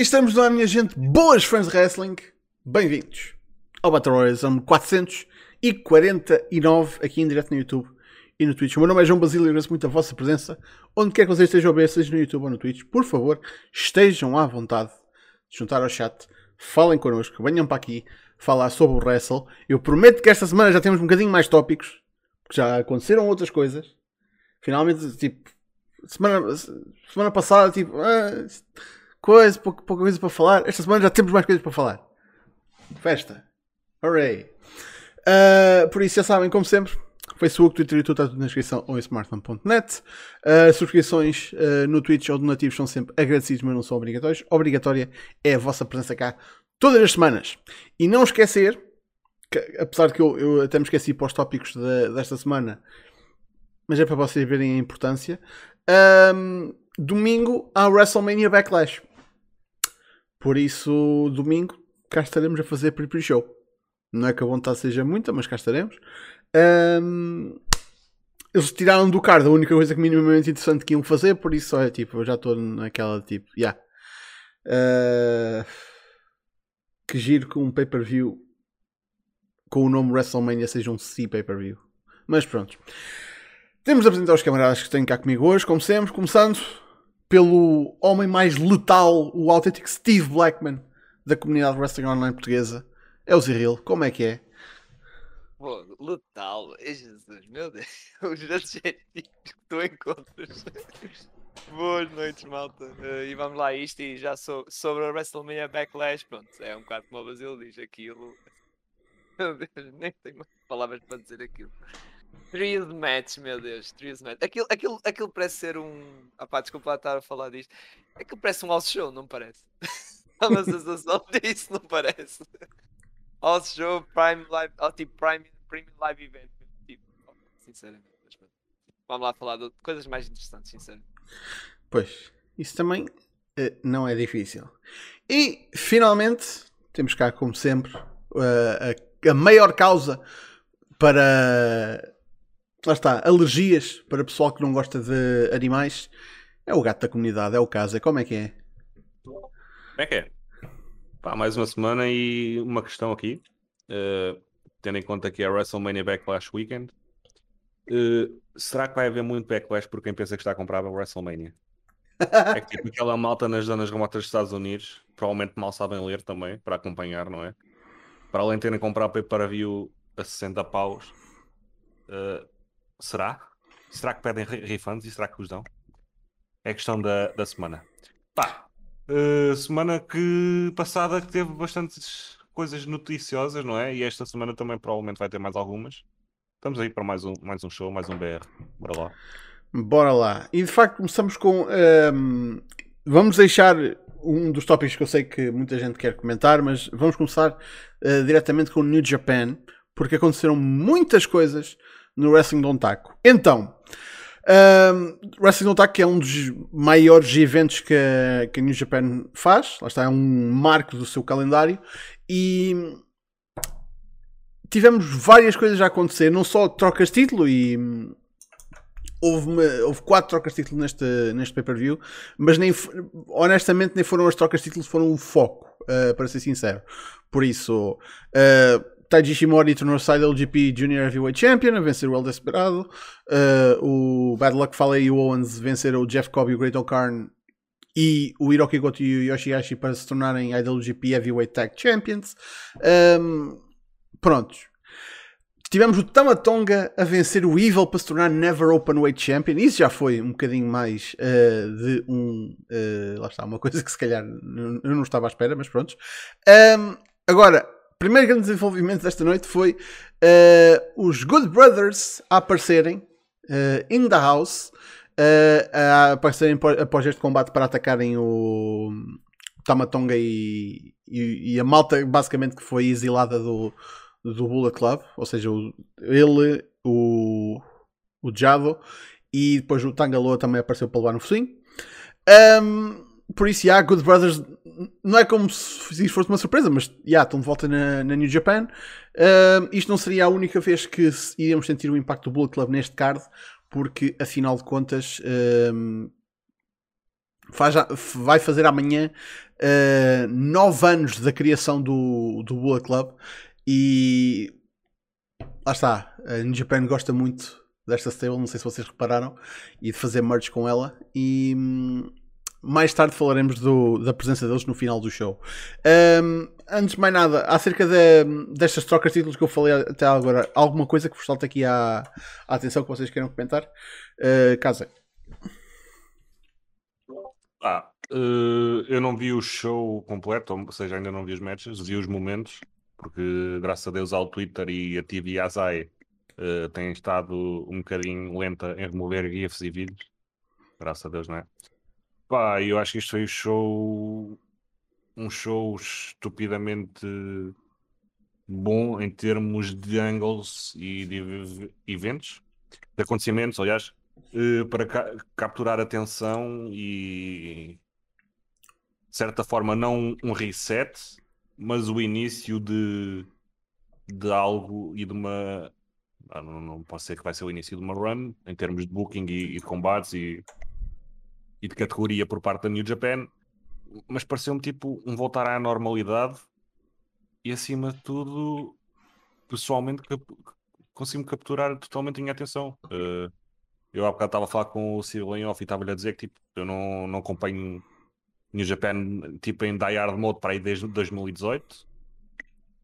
Estamos ar, minha gente. Boas fãs de wrestling. Bem-vindos ao Battle Royale 449 aqui em direto no YouTube e no Twitch. O meu nome é João Basílio e agradeço muito a vossa presença. Onde quer que vocês estejam a ver, seja no YouTube ou no Twitch, por favor, estejam à vontade de juntar ao chat, falem connosco, venham para aqui falar sobre o wrestle. Eu prometo que esta semana já temos um bocadinho mais tópicos, porque já aconteceram outras coisas. Finalmente, tipo, semana, semana passada, tipo, ah, coisa, pouca, pouca coisa para falar. Esta semana já temos mais coisas para falar. Festa. Hooray. Uh, por isso, já sabem, como sempre, Facebook, Twitter e tudo está tudo na descrição ou em smartphone.net. Uh, subscrições uh, no Twitch ou donativos são sempre agradecidos, mas não são obrigatórios. Obrigatória é a vossa presença cá todas as semanas. E não esquecer, que, apesar de que eu, eu até me esqueci para os tópicos de, desta semana, mas é para vocês verem a importância. Um, domingo há WrestleMania Backlash. Por isso, domingo, cá estaremos a fazer pre-show. Não é que a vontade seja muita, mas cá estaremos. Um, eles tiraram do card a única coisa que minimamente interessante que iam fazer, por isso é tipo, eu já estou naquela tipo, já. Yeah. Uh, que giro que um pay-per-view com o nome WrestleMania seja um C pay-per-view. Mas pronto. Temos de apresentar os camaradas que têm cá comigo hoje, como sempre, começando pelo homem mais letal, o autêntico Steve Blackman da comunidade Wrestling Online portuguesa. É o Ziril, como é que é? Pô, letal, é Jesus, meu Deus, os adjetivos que tu encontras. Boas noites, malta. Uh, e vamos lá, isto e já so, sobre a WrestleMania Backlash, pronto, é um bocado como o Brasil diz aquilo. Meu Deus, nem tenho palavras para dizer aquilo. Trios match, meu Deus, Trios match. Aquilo, aquilo, aquilo parece ser um. Ah pá, desculpa estar a falar disto. Aquilo parece um house show, não parece? Há uma sensação disso, não parece? House show, Prime Live, oh, tipo Prime, Premium Live Event. Tipo, sinceramente. Vamos lá falar de coisas mais interessantes, sinceramente. Pois, isso também uh, não é difícil. E finalmente, temos cá, como sempre, uh, a, a maior causa para lá está, alergias para pessoal que não gosta de animais. É o gato da comunidade, é o caso. É como é que é? Como é que é? Pá, mais uma semana e uma questão aqui. Uh, tendo em conta que é a WrestleMania Backlash Weekend. Uh, será que vai haver muito backlash por quem pensa que está a comprar a WrestleMania? é que tipo aquela malta nas zonas remotas dos Estados Unidos, provavelmente mal sabem ler também, para acompanhar, não é? Para além de terem comprado pay per view a 60 paus, uh, Será? Será que pedem refunds e será que os dão? É questão da, da semana. Pá, uh, semana que passada que teve bastantes coisas noticiosas, não é? E esta semana também provavelmente vai ter mais algumas. Estamos aí para mais um, mais um show, mais um BR. Bora lá. Bora lá. E de facto começamos com. Um, ehm, vamos deixar um dos tópicos que eu sei que muita gente quer comentar, mas vamos começar uh, diretamente com o New Japan, porque aconteceram muitas coisas no Wrestling do Taco. Então, um, Wrestling do Taco é um dos maiores eventos que a, que a New Japan faz, lá está, é um marco do seu calendário e tivemos várias coisas a acontecer, não só trocas de título e houve, uma, houve quatro trocas de título neste, neste pay-per-view, mas nem, honestamente nem foram as trocas de título, foram o foco, uh, para ser sincero. Por isso, uh, Taiji Shimori tornou-se IWGP Junior Heavyweight Champion, a vencer o El Desperado. Uh, o Bad Luck Fale e o Owens venceram o Jeff Cobb e o Great O'Karn e o Hiroki Goto e o Yoshihashi para se tornarem IWGP Heavyweight Tag Champions. Um, prontos. Tivemos o Tamatonga a vencer o Evil para se tornar Never Openweight Champion. Isso já foi um bocadinho mais uh, de um. Uh, lá está, uma coisa que se calhar eu não estava à espera, mas pronto. Um, agora, primeiro grande desenvolvimento desta noite foi uh, os Good Brothers a aparecerem uh, in the house, uh, a aparecerem após este combate para atacarem o Tamatonga e, e, e, a malta basicamente que foi exilada do, do Bullet Club, ou seja, o, ele, o, o Jado e depois o Tangaloa também apareceu para levar no focinho. Um, por isso, yeah, Good Brothers não é como se isso fosse uma surpresa, mas yeah, estão de volta na, na New Japan. Uh, isto não seria a única vez que iríamos sentir o impacto do Bullet Club neste card, porque afinal de contas uh, faz, vai fazer amanhã uh, nove anos da criação do, do Bullet Club e lá está, a New Japan gosta muito desta stable, não sei se vocês repararam, e de fazer merge com ela. E hum, mais tarde falaremos do, da presença deles no final do show. Um, antes de mais nada, acerca de, destas trocas de títulos que eu falei até agora, alguma coisa que vos salta aqui à, à atenção que vocês queiram comentar? Uh, Casa. Ah, uh, eu não vi o show completo, ou seja, ainda não vi os matches, vi os momentos, porque graças a Deus ao Twitter e a TV Azai uh, tem estado um bocadinho lenta em remover GIFs e vídeos. Graças a Deus, não é? Pá, eu acho que isto foi um show. Um show estupidamente bom em termos de angles e de eventos, de acontecimentos, aliás, uh, para ca capturar atenção e de certa forma não um reset, mas o início de, de algo e de uma não, não posso ser que vai ser o início de uma run em termos de booking e, e combates e, e de categoria por parte da New Japan, mas pareceu-me tipo um voltar à normalidade e acima de tudo, pessoalmente, consegui-me capturar totalmente a minha atenção. Uh, eu há bocado estava a falar com o Cyril Off e estava-lhe a dizer que tipo, eu não, não acompanho New Japan tipo em Die Hard Mode para aí desde 2018.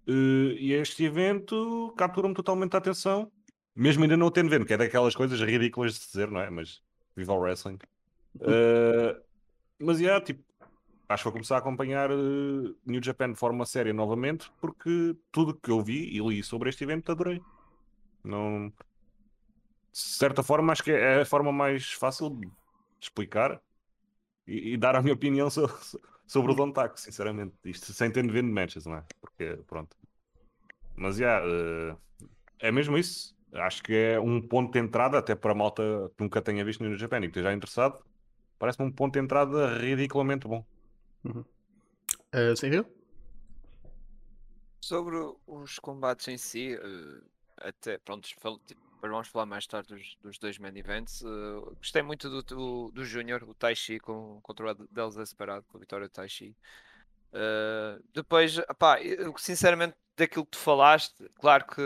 Uh, e este evento captura-me totalmente a atenção, mesmo ainda não o tendo vendo, que é daquelas coisas ridículas de dizer, não é? Mas viva o wrestling. Uh, mas yeah, tipo, acho que vou começar a acompanhar uh, New Japan de forma séria novamente, porque tudo que eu vi e li sobre este evento adorei. Não... De certa forma, acho que é a forma mais fácil de explicar e, e dar a minha opinião sobre, sobre o Don Taco, sinceramente. Isto sem ter vendo matches, não é? Porque, pronto. Mas, yeah, uh, é mesmo isso. Acho que é um ponto de entrada, até para a malta que nunca tenha visto no Japão e que esteja interessado. Parece-me um ponto de entrada ridiculamente bom. Uhum. Uh, sim, Sobre os combates em si, uh, até, pronto, tipo, vamos falar mais tarde dos, dos dois main events. Uh, gostei muito do, do, do Júnior, o Taishi, com, contra o Delos Desperado, com a vitória do Taishi. Uh, depois, pá, eu, sinceramente, daquilo que tu falaste, claro que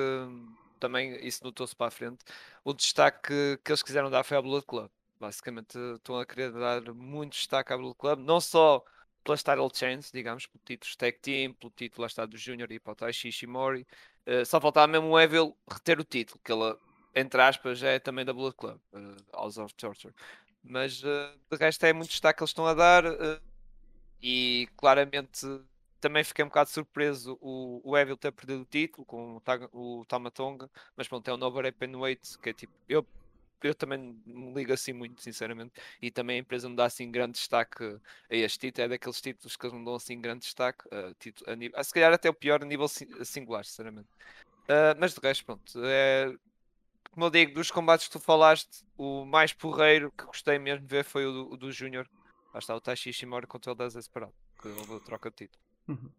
também isso notou-se para a frente. O destaque que, que eles quiseram dar foi ao Blood Club. Basicamente, estão a querer dar muito destaque ao Blood Club, não só pelas title chains, digamos, pelo título Tag Team, pelo título lá está do Júnior e para o Taishi Ishimori. Uh, só faltava mesmo o Evil reter o título, que ele entre aspas, é também da Blood Club, uh, House of Torture. Mas uh, de resto é muito destaque que eles estão a dar uh, e claramente também fiquei um bocado surpreso o, o Evil ter perdido o título com o, o Tamatonga, mas pronto, é um novo Open Weight que é tipo, eu, eu também me ligo assim muito, sinceramente, e também a empresa não dá assim grande destaque a este título, é daqueles títulos que eles não dão assim grande destaque, uh, título, a nível, se calhar até o pior a nível singular, sinceramente. Uh, mas de resto, pronto, é, como eu digo, dos combates que tu falaste, o mais porreiro que gostei mesmo de ver foi o do, do Júnior. Lá está o Taishi Ishimori contra o Desesperado, que houve a troca de título. Uhum.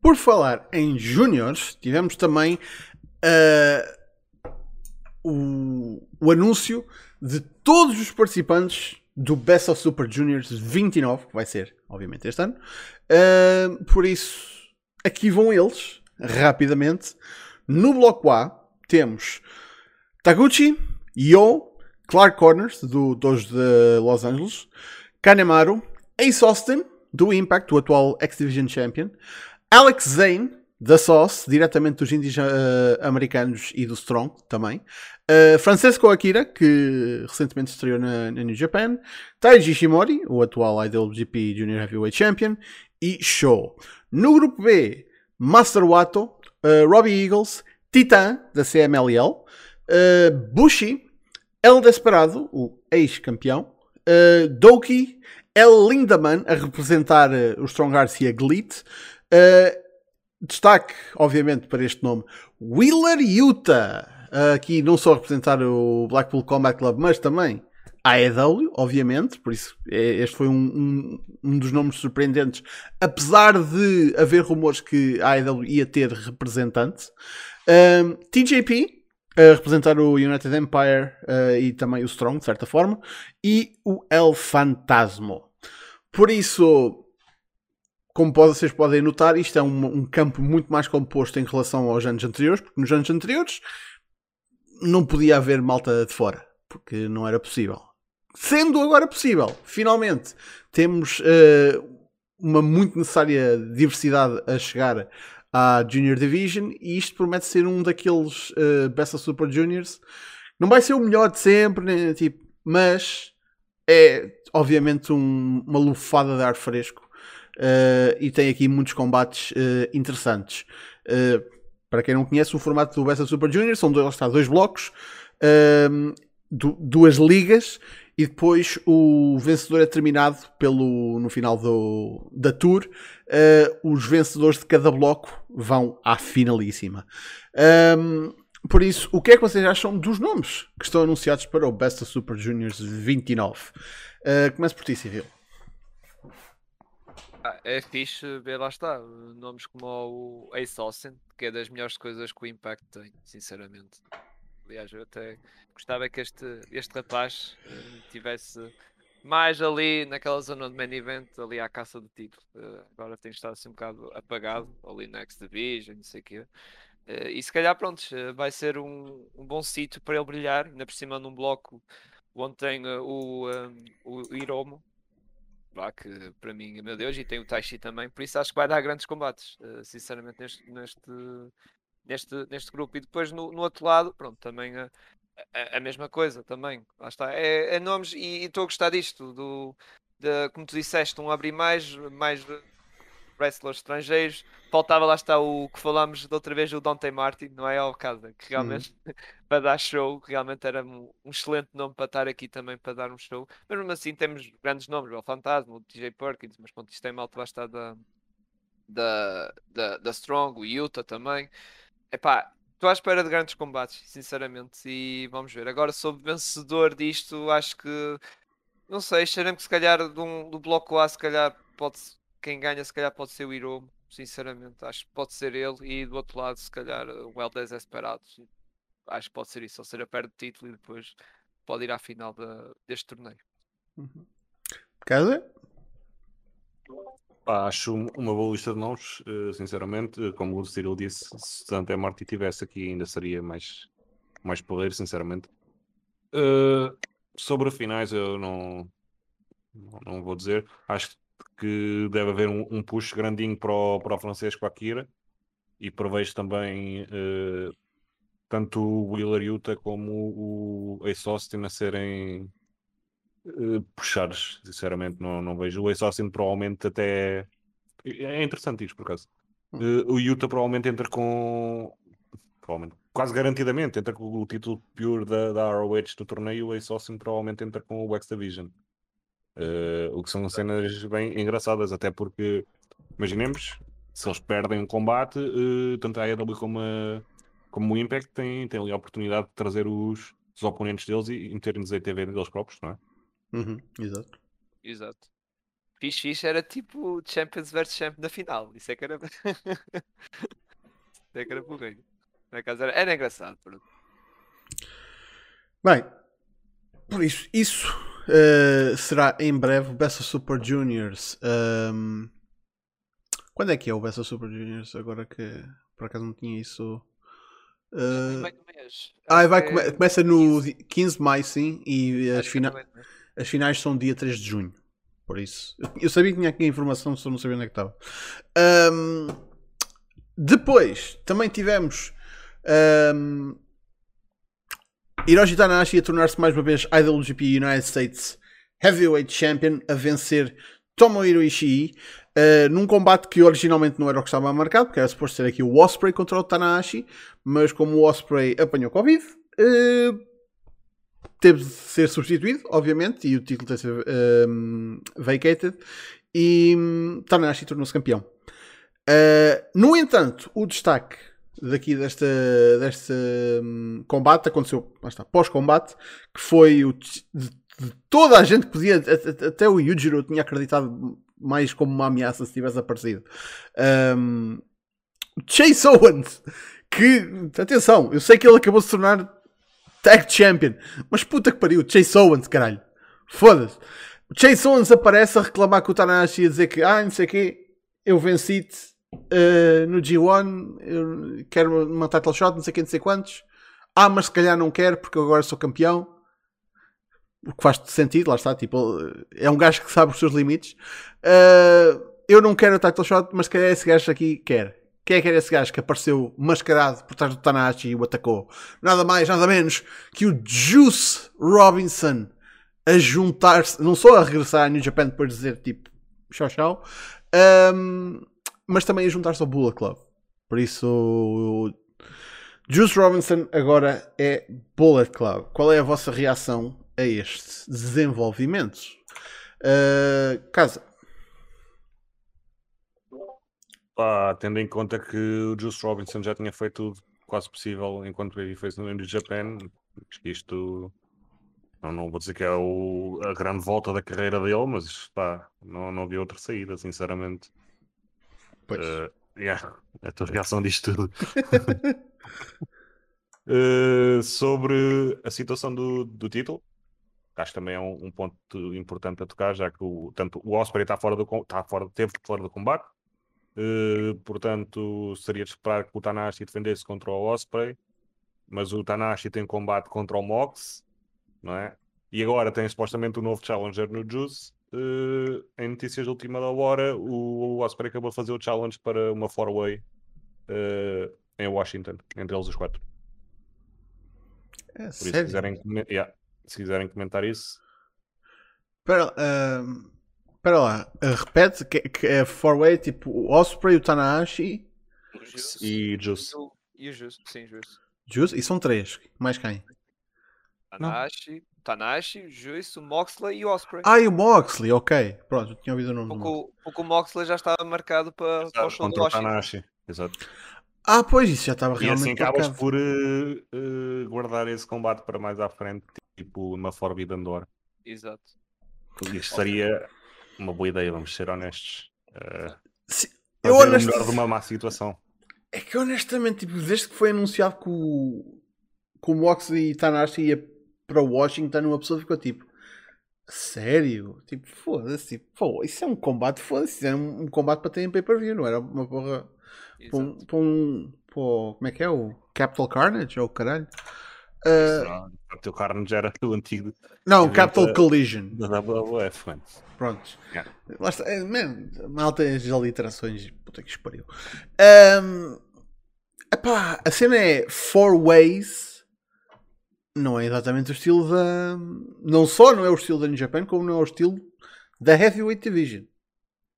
Por falar em Júniors, tivemos também uh, o, o anúncio de todos os participantes do Best of Super Juniors 29, que vai ser, obviamente, este ano. Uh, por isso, aqui vão eles, rapidamente. No bloco A, temos Taguchi, Yo, Clark Corners, do, dos de Los Angeles, Kanemaru, Ace Austin, do Impact, o atual X-Division Champion, Alex Zane, da Sauce, diretamente dos indies uh, americanos e do Strong também, uh, Francesco Akira, que recentemente estreou na, na New Japan, Taiji Ishimori, o atual IWGP Junior Heavyweight Champion, e Show. No grupo B, Master Wato, uh, Robbie Eagles, Titan, da CMLL, Bushi, El Desperado, o ex-campeão, Doki, El Lindaman a representar uh, o Strong Arts e a Glit. Uh, destaque, obviamente, para este nome, Wheeler Utah. Uh, aqui não só representar o Blackpool Combat Club, mas também a AEW, obviamente, por isso este foi um, um, um, dos nomes surpreendentes, apesar de haver rumores que a AEW ia ter representante. TJP, a representar o United Empire uh, e também o Strong, de certa forma, e o El Fantasmo. Por isso, como vocês podem notar, isto é um, um, campo muito mais composto em relação aos anos anteriores, porque nos anos anteriores não podia haver malta de fora, porque não era possível. Sendo agora possível, finalmente, temos uh, uma muito necessária diversidade a chegar à Junior Division e isto promete ser um daqueles uh, Best of Super Juniors. Não vai ser o melhor de sempre, né, tipo, mas é obviamente um, uma lufada de ar fresco uh, e tem aqui muitos combates uh, interessantes. para quem não conhece, o formato do Best of Super Junior são dois, está, dois blocos, duas ligas e depois o vencedor é terminado pelo, no final do, da tour. Uh, os vencedores de cada bloco vão à finalíssima. Um, por isso, o que é que vocês acham dos nomes que estão anunciados para o Best of Super Juniors 29? Uh, começo por ti, Civil. Ah, é fixe ver, lá está, nomes como o Ace Austin, que é das melhores coisas que o Impact tem, sinceramente. Aliás, eu até gostava que este, este rapaz uh, tivesse mais ali naquela zona de main event, ali à caça do título. Uh, agora tem estado assim um bocado apagado, ali na X-Division, não sei o quê. Uh, e se calhar, pronto, vai ser um, um bom sítio para ele brilhar, ainda por cima num bloco onde tem o, um, o Hiromo, lá que para mim, meu Deus, e tem o Taishi também, por isso acho que vai dar grandes combates, sinceramente, neste, neste, neste, neste grupo. E depois no, no outro lado, pronto, também a, a, a, mesma coisa, também. Lá está. É, é nomes, e estou a gostar disto, do, de, como tu disseste, um abrir mais, mais wrestlers estrangeiros. Faltava lá está o que falámos da outra vez, o Dante Martin, não é? Ao caso, que realmente para dar show, realmente era um, um, excelente nome para estar aqui também para dar um show. Mas mesmo assim temos grandes nomes, o Fantasma, o DJ Perkins, mas pronto, isto tem malta lá está da, da, da, da Strong, o Utah também. Epá, estou à espera de grandes combates, sinceramente, e vamos ver. Agora, sobre vencedor disto, acho que não sei, cheirando que se calhar do, do bloco A, se calhar pode quem ganha, se calhar pode ser o Iromo, sinceramente, acho que pode ser ele, e do outro lado, se calhar o El Desesperado, acho que pode ser isso, ou seja, perde o título e depois pode ir à final de, deste torneio. Uhum. Casa? Pá, acho uma boa lista de nomes, uh, sinceramente. Como o Cyril disse, se Dante Marti tivesse aqui, ainda seria mais, mais poder, sinceramente. Uh, sobre finais, eu não, não vou dizer. Acho que deve haver um, um push grandinho para o, para o Francisco Akira e prevejo também uh, tanto o Wheeler Utah como o Ace Austin a serem uh, puxares, sinceramente, não, não vejo. O Ace Austin provavelmente até. É interessante isto, por acaso. Uh, o Utah provavelmente entra com. Provavelmente, quase garantidamente, entra com o título pure da, da ROH do torneio. O Ace Austin provavelmente entra com o X Division. Uh, o que são cenas bem engraçadas, até porque, imaginemos, se eles perdem um combate, uh, tanto a AEW como, a, como o Impact têm, têm ali a oportunidade de trazer os, os oponentes deles e, e meterem-nos a TV deles próprios, não é? Uhum, exato. Exato. Fixe, fixe era tipo Champions vs Champions na final. Isso é que era. Isso é que era porreiro. Era, era engraçado. Pronto. Bem, por isso, isso uh, será em breve o Best of Super Juniors. Um, quando é que é o Best of Super Juniors? Agora que por acaso não tinha isso. Uh... Ah, vai, come começa no 15 de maio, sim, e as, fina as finais são dia 3 de junho. Por isso, eu sabia que tinha aqui a informação, só não sabia onde é que estava. Um, depois, também tivemos um, Hiroshi Tanahashi a tornar-se mais uma vez IWGP United States Heavyweight Champion, a vencer Tomohiro Ishii, uh, num combate que originalmente não era o que estava marcado, porque era suposto ser aqui o Osprey contra o Tanahashi, mas como o Osprey apanhou Covid, uh, teve de ser substituído, obviamente, e o título teve de ser um, vacated, e um, Tanahashi tornou-se campeão. Uh, no entanto, o destaque daqui desta, deste um, combate aconteceu pós-combate, que foi o, de, de, toda a gente que podia, até o Yujiro tinha acreditado mais como uma ameaça se tivesse aparecido. Um, Chase Owens, que, atenção, eu sei que ele acabou de se tornar Tag Champion. Mas puta que pariu, Chase Owens, caralho. Foda-se. Chase Owens aparece a reclamar com o Tanahashi a dizer que, ah, não sei o quê. eu venci-te uh, no G1, eu quero uma title shot, não sei quem, não sei quantos. Ah, mas se calhar não quero porque eu agora sou campeão. O que faz sentido, lá está. Tipo, é um gajo que sabe os seus limites. Uh, eu não quero o title shot, mas se calhar esse gajo aqui quer. Quem é que era esse gajo que apareceu mascarado por trás do Tanahashi e o atacou? Nada mais, nada menos que o Juice Robinson a juntar-se, não só a regressar a New Japan para dizer tipo tchau tchau, um, mas também a juntar-se ao Bullet Club. Por isso, Juice Robinson agora é Bullet Club. Qual é a vossa reação a este desenvolvimento? Uh, casa. Ah, tendo em conta que o Juice Robinson já tinha feito tudo quase possível enquanto ele fez no New Japan, acho que isto não, não vou dizer que é o, a grande volta da carreira dele, mas pá, não, não vi outra saída, sinceramente. Pois. Uh, yeah, a tua reação disto tudo. uh, sobre a situação do, do título, acho que também é um, um, ponto importante a tocar, já que o, tanto o Osprey está fora do está fora, teve fora do combate, uh, portanto seria de esperar que o Tanahashi defendesse contra o Osprey, mas o Tanahashi tem combate contra o Mox, não é? E agora tem supostamente um novo challenger no Juice. Uh, em notícias de última hora, o, o Osprey acabou de fazer o challenge para uma four-way uh, em Washington, entre eles os quatro. É, Por sério? isso, se quiserem, yeah, se quiserem comentar isso, Espera uh, espera lá, uh, repete que, que é four-way, tipo o Osprey, o Tanahashi, O Juice e Juice. o- e o Juice, sim, Juice. Juice, e são três. Mais quem? Tanahashi, Tanahashi, o Juice, o Moxley e o Osprey. Ah, e o Moxley, ok. Pronto, eu tinha ouvido o nome do Porque, Moxley. o, porque o Moxley já estava marcado para, para o show do Washington. Tanahashi. Exato. Ah, pois, isso já estava E assim realmente acabas marcado. por uh, uh, guardar esse combate para mais à frente, tipo uma Forbidden Door. Exato. Isto seria uma boa ideia, vamos ser honestos. Uh, Se- Eu fazer o honest... melhor de uma má situação. É que honestamente, tipo, desde que foi anunciado que o, que o Moxley e Tanahashi ia para Washington, uma pessoa ficou tipo, sério? Tipo, foda-se, tipo, isso é um combate, foda-se, é um, um combate para ter em pay-per-view, não era uma porra para um, para um para como é que é? O Capital Carnage ou o caralho? O teu carne já era o antigo não, Capital da- Collision. da WWF, mano. Prontos. Yeah. Lá está. É, man, malta as aliterações. Puta que espariu. Um, epá, a cena é Four Ways. Não é exatamente o estilo da. Não só não é o estilo da New Japan, como não é o estilo da Heavyweight Division.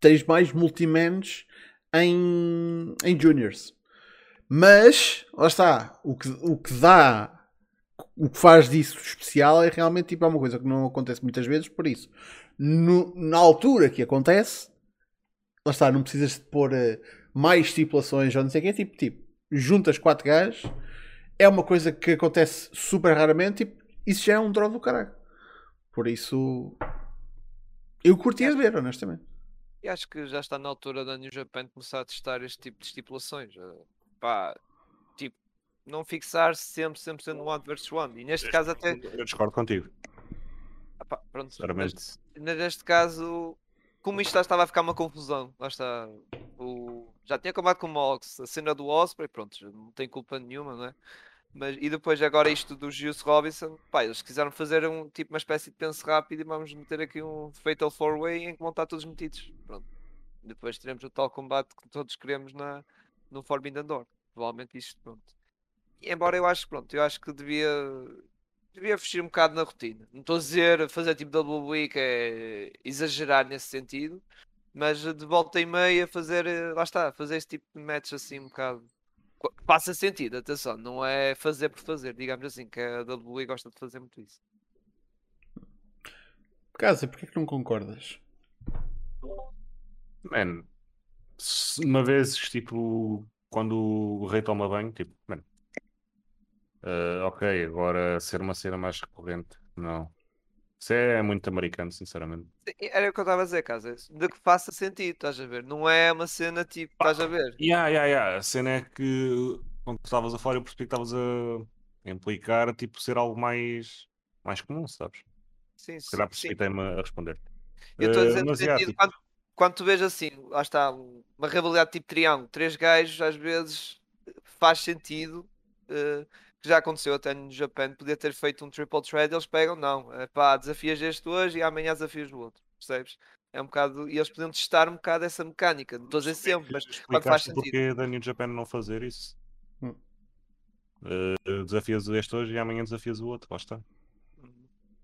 Tens mais multimans em, em Juniors. Mas, lá está. O que, o que dá. O que faz disso especial é realmente tipo, é uma coisa que não acontece muitas vezes, por isso no- na altura que acontece, lá está, não precisas de pôr eh, mais estipulações ou não sei o que, é tipo, tipo, juntas quatro gajos, é uma coisa que acontece super raramente, tipo, isso já é um draw do caralho. Por isso, eu curtia de ver, honestamente. E acho que já está na altura da New Japan começar a testar este tipo de estipulações. eh, Pá, tipo, não fixar sempre, sempre sendo one versus one. E neste caso até. Eu discordo contigo, ah pá, pronto, sinceramente. neste caso, como isto já estava a ficar uma confusão, lá está. O... Já tinha acabado com o Mox, a cena do Osprey, pronto, não tem culpa nenhuma, não é? Mas, e depois agora isto do Juice Robinson, pá, eles quiseram fazer um, tipo uma espécie de pense rápido e vamos meter aqui um Fatal 4-Way em que vão estar todos metidos. Pronto. Depois teremos o tal combate que todos queremos na, no Forbidden Door. Provavelmente isto, pronto. E embora eu acho, pronto, eu acho que devia devia fugir um bocado na rotina. Não estou a dizer fazer tipo WWE que é exagerar nesse sentido, mas de volta e meia fazer, eh, lá está, fazer esse tipo de match assim um bocado. Faça sentido, atenção, não é fazer por fazer, digamos assim, que a WWE gosta de fazer muito isso. Casa, porquê que não concordas? Man, uma vez, tipo, quando o rei toma banho, tipo, man, eh, ok, agora ser uma cena mais recorrente, não. Isso é muito americano, sinceramente. Sim, Era o que eu estava a dizer, casa, de que faça sentido, estás a ver? Não é uma cena tipo, estás a ver? Yeah, yeah, yeah. A cena é que quando estavas a fora, eu percebi que estavas a implicar, tipo, ser algo mais, mais comum, sabes? Sim, Se calhar sim. precipitei-me a responder. Eu estou a dizer no mas, sentido tipo, quando, quando tu vês assim, lá está, um- uma rivalidade tipo triângulo, três gajos, às vezes faz sentido. eh, que já aconteceu até no Japan, poder ter feito um triple thread, eles pegam, não, é pá, desafias este hoje e amanhã desafias o outro, percebes? É um bocado, e eles podiam testar um bocado essa mecânica, não estou a dizer sempre, mas quando faz sentido. porque da New Japan não fazer isso. Hum. Eh, desafias este hoje e amanhã desafias o outro, lá está.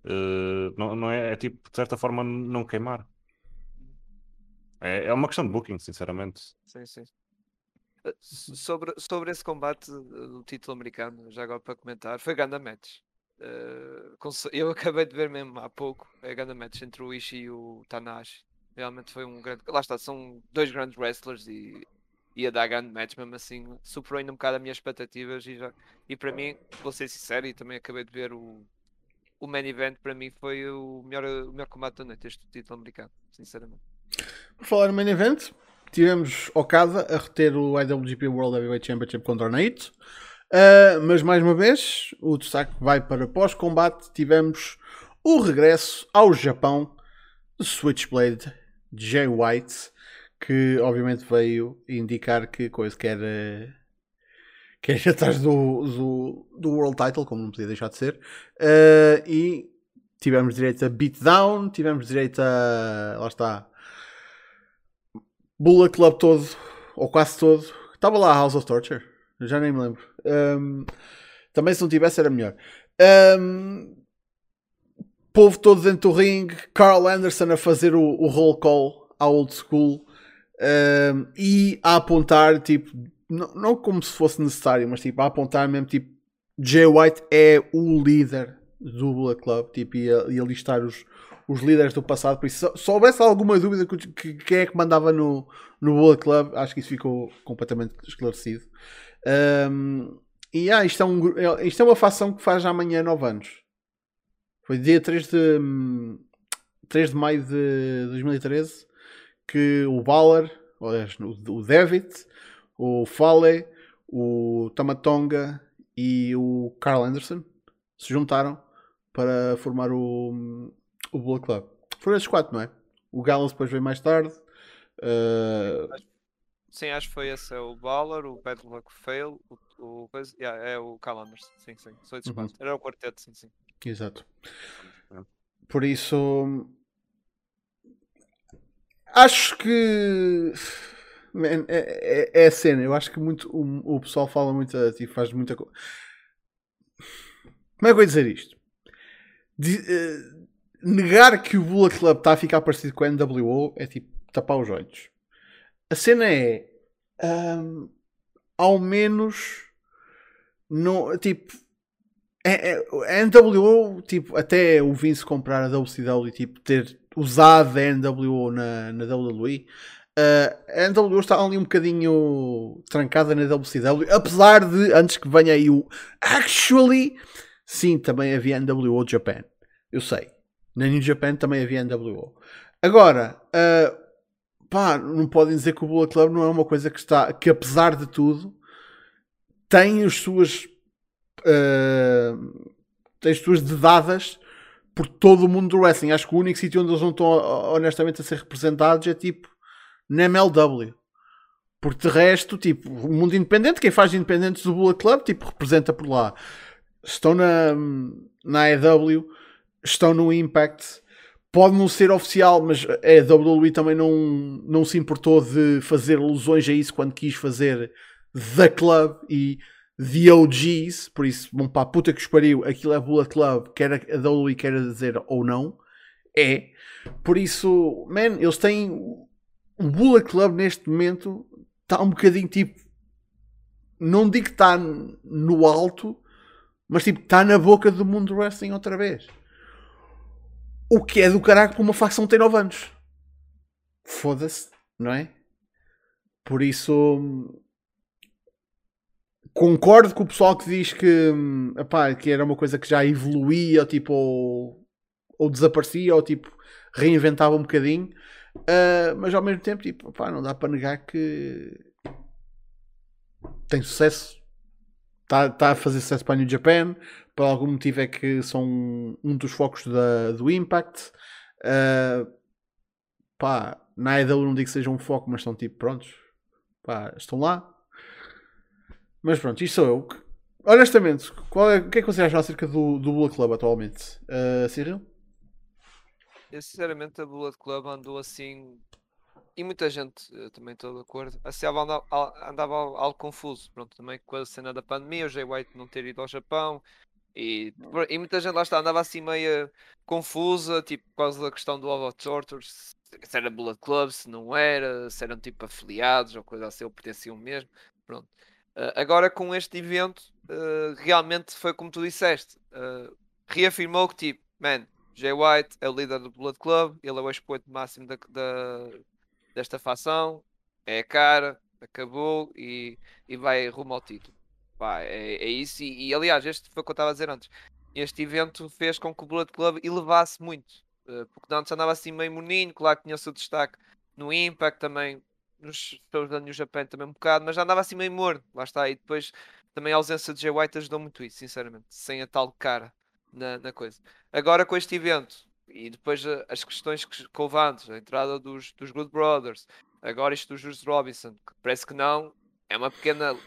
Eh, não, não é, é tipo, de certa forma, não queimar. É, é uma questão de booking, sinceramente. Sim, sim. Sobre, sobre esse combate uh, do título americano, já agora para comentar, foi ganda match. Cons- eu acabei de ver mesmo há pouco a ganda match entre o Ishii e o Tanahashi. Realmente foi um grande. Lá está, são dois grandes wrestlers e ia dar grande match mesmo assim. Superou ainda um bocado as minhas expectativas e, já, e para mim, vou ser sincero, e também acabei de ver o, o main event. Para mim foi o melhor, o melhor combate da noite, este título americano, sinceramente. Por falar no main event, tivemos Okada a reter o IWGP World Heavyweight Championship contra o Naito. Uh, mas mais uma vez, o destaque vai para pós-combate. Tivemos o regresso ao Japão de Switchblade Jay White, que obviamente veio indicar que coisa que era. Quer ir atrás do, do, do World Title, como não podia deixar de ser. Uh, e tivemos direito a beatdown, tivemos direito a. Lá está. Bullet Club todo, ou quase todo. Estava lá a House of Torture, eu já nem me lembro. Um, também se não tivesse era melhor. Um, povo todo dentro do ringue, Carl Anderson a fazer o, o roll call à old school um, e a apontar, tipo, não, não como se fosse necessário, mas tipo, a apontar mesmo, tipo, Jay White é o líder do Bullet Club, tipo, e e a listar os, os líderes do passado. Por isso, se, se houvesse alguma dúvida que, que- quem é que mandava no, no Bullet Club, acho que isso ficou completamente esclarecido. Um, e ah, isto, é um, é- isto é uma facção que faz amanhã 9 anos. Foi dia 3 de, hum, 3 de maio de 2013 que o o o David, o Fale, o Tamatonga e o Carl Anderson se juntaram para formar o, o Bullet Club. Foram esses quatro, não é? O Gallows depois veio mais tarde. Uh, Sim, acho que foi esse. É o Baller, o Bad Luck Fail, o, o yeah, é o Calanders. Sim, sim. Só esses Uhum. quatro. Era o quarteto, sim, sim. exato. É. Por isso. Acho que. Man, é, é, é a cena. Eu acho que muito, o, o pessoal fala muito. Tipo, faz muita coisa. Como é que eu ia dizer isto? De- eh, negar que o Bullet Club está a ficar parecido com a NWO é tipo tapar os olhos. A cena é. ahm, ao menos. Não, tipo. É, é, a NWO, tipo, até o Vince comprar a WCW e tipo, ter usado a NWO na, na WWE, uh, a NWO está ali um bocadinho trancada na WCW, apesar de, antes que venha aí o Actually, sim, também havia NWO Japan. Eu sei. Na New Japan também havia NWO. Agora, uh, pá, não podem dizer que o Bullet Club não é uma coisa que está, que apesar de tudo, tem as suas uh, tem as suas dedadas por todo o mundo do wrestling. Acho que o único sítio onde eles não estão honestamente a ser representados é tipo na MLW. Porque de resto, tipo, o mundo independente, quem faz independentes do Bullet Club, tipo, representa por lá. Estão na, na AEW, estão no Impact. Pode não ser oficial, mas a WWE também não, não se importou de fazer alusões a isso quando quis fazer The Club e The OGs, por isso, para a puta que os pariu, aquilo é Bullet Club, quer a WWE queira dizer ou não, é. Por isso, man, eles têm. O Bullet Club neste momento está um bocadinho tipo. Não digo que está no alto, mas tipo, está na boca do mundo do wrestling outra vez. O que é do caralho para uma facção que tem 9 anos. Foda-se, não é? Por isso concordo com o pessoal que diz que, hum, epá, que era uma coisa que já evoluía tipo, ou, ou desaparecia ou tipo reinventava um bocadinho uh, mas ao mesmo tempo tipo, epá, não dá para negar que tem sucesso está tá a fazer sucesso para a New Japan por algum motivo é que são um dos focos da, do Impact uh, pá, na IW não digo que seja um foco, mas estão tipo prontos, pá, estão lá. Mas pronto, isto sou eu. Honestamente, qual é, o que é que vocês acham acerca do, do Bullet Club atualmente? Uh, Cyril? Eu sinceramente a Bullet Club andou assim e muita gente, eu também estou de acordo, assim andava, andava algo, algo confuso, pronto, também com a cena da pandemia, o Jay White não ter ido ao Japão e, e muita gente lá está, andava assim meio confusa, tipo, por causa da questão do Love Torture, se era Bullet Club, se não era, se eram tipo afiliados ou coisa assim, ou pertenciam mesmo, pronto. Uh, agora com este evento, uh, realmente foi como tu disseste, uh, reafirmou que tipo, man, Jay White é o líder do Bullet Club, ele é o expoente máximo da, da, desta facção, é a cara, acabou e, e vai rumo ao título. Pá, é, é isso, e, e, aliás, este foi o que eu estava a dizer antes. Este evento fez com que o Bullet Club elevasse muito, porque antes andava assim meio moninho, claro que tinha o seu destaque no Impact também, nos shows da New Japan também um bocado, mas já andava assim meio morno, lá está. E depois também a ausência de Jay White ajudou muito isso, sinceramente, sem a tal cara na, na coisa. Agora com este evento e depois as questões que, houve antes, a entrada dos, dos Good Brothers, agora isto do Jules Robinson, que parece que não, é uma pequena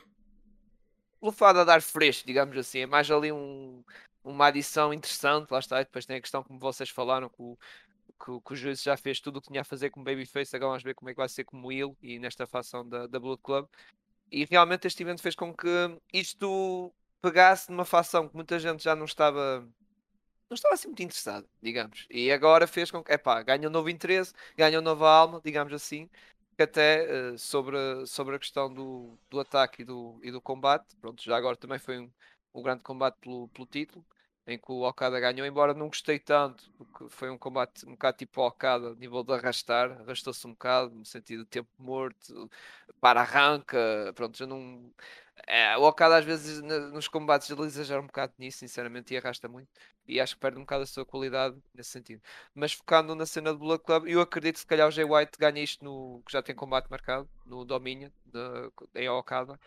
lufada a dar fresco, digamos assim, é mais ali um, uma adição interessante, lá está, e depois tem a questão como vocês falaram, que o, que, que o juiz já fez tudo o que tinha a fazer como Babyface, agora vamos ver como é que vai ser como Will e nesta facção da, da Bullet Club. E realmente este evento fez com que isto pegasse numa facção que muita gente já não estava não estava assim muito interessado, digamos. E agora fez com que, epá, ganha um novo interesse, ganha uma nova alma, digamos assim, até uh, sobre, sobre a questão do, do ataque e do, e do combate, pronto, já agora também foi um, um grande combate pelo, pelo título em que o Okada ganhou, embora não gostei tanto, porque foi um combate um bocado tipo Okada, nível de arrastar, arrastou-se um bocado, no sentido de tempo morto, para arranca, pronto, já não. É, o Okada às vezes nos combates ele exagera um bocado nisso, sinceramente, e arrasta muito, e acho que perde um bocado a sua qualidade nesse sentido. Mas focando na cena do Bullet Club, eu acredito que se calhar o Jay White ganha isto no que já tem combate marcado, no Domínio, em Okada.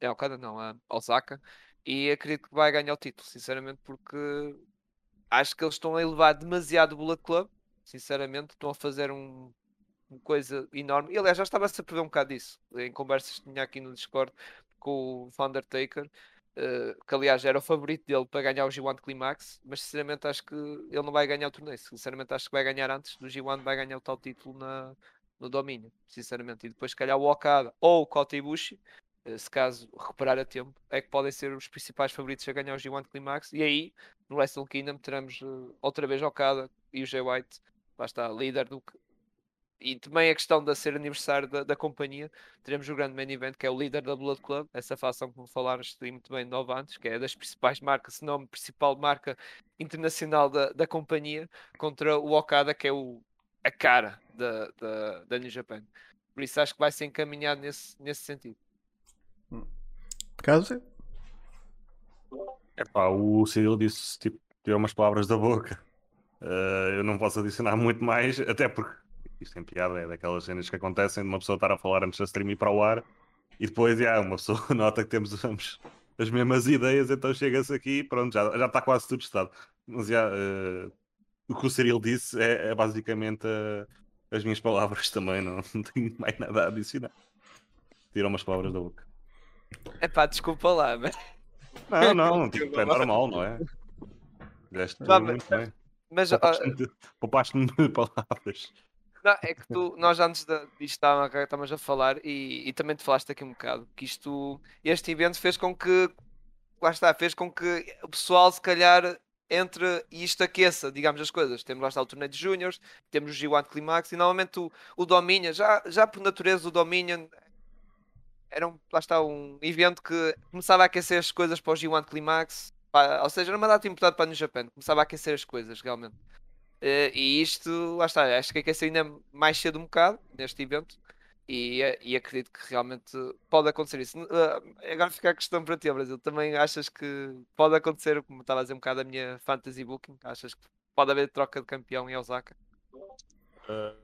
É Okada não, a Osaka e acredito que vai ganhar o título, sinceramente, porque acho que eles estão a elevar demasiado o Bullet Club. Sinceramente, estão a fazer um, uma coisa enorme. E aliás, já estava-se a prever um bocado disso em conversas que tinha aqui no Discord com o Undertaker. Uh, que aliás era o favorito dele para ganhar o G1 Climax, mas sinceramente acho que ele não vai ganhar o torneio. Sinceramente, acho que vai ganhar antes do G1, vai ganhar o tal título na, no domínio, sinceramente. E depois, se calhar, o Okada ou o Kota Ibushi eh, se caso recuperar a tempo, é que podem ser os principais favoritos a ganhar o G1 Climax. E aí, no Wrestle Kingdom, teremos uh, outra vez Okada e o Jay White, lá está, líder do. E também a questão de ser aniversário da, da companhia, teremos o grande main event, que é o líder da Blood Club, essa fação que falaram muito bem de antes, que é das principais marcas, se não a principal marca internacional da, da companhia, contra o Okada, que é o, a cara da, da, da New Japan. Por isso acho que vai ser encaminhado nesse, nesse sentido. Caso? É pá, o Cyril disse, tipo, tirou umas palavras da boca. Uh, eu não posso adicionar muito mais, até porque isto tem piada, é daquelas cenas que acontecem de uma pessoa estar a falar antes da stream ir para o ar e depois, já, uma pessoa nota que temos vamos, as mesmas ideias, então chega-se aqui e pronto, já, já está quase tudo estado. Mas já, uh, o que o Cyril disse é, é basicamente uh, as minhas palavras também, não, não tenho mais nada a adicionar. Tirou umas palavras da boca. É pá, desculpa lá, mas. Não, não, tipo, é normal, não é? Deste muito bem. Mas poupaste-me de palavras. Não, é que tu, nós antes disto estávamos a falar e, e, também te falaste aqui um bocado que isto, este evento fez com que, lá está, fez com que o pessoal se calhar entre e isto aqueça, digamos, as coisas. Temos lá está o torneio de Júniors, temos o G1 Climax e normalmente o, o Dominion, já, já por natureza o Dominion era um, lá está, um evento que começava a aquecer as coisas para o G1 Climax, pá, ou seja, era uma data importante para o New Japan, começava a aquecer as coisas realmente. Uh, e isto, lá está, acho que aqueceu ainda mais cedo um bocado neste evento. E, e acredito que realmente pode acontecer isso. Uh, agora fica a questão para ti, Brasil. Também achas que pode acontecer, como estava a dizer um bocado a minha fantasy booking? Achas que pode haver troca de campeão em Osaka? Uh,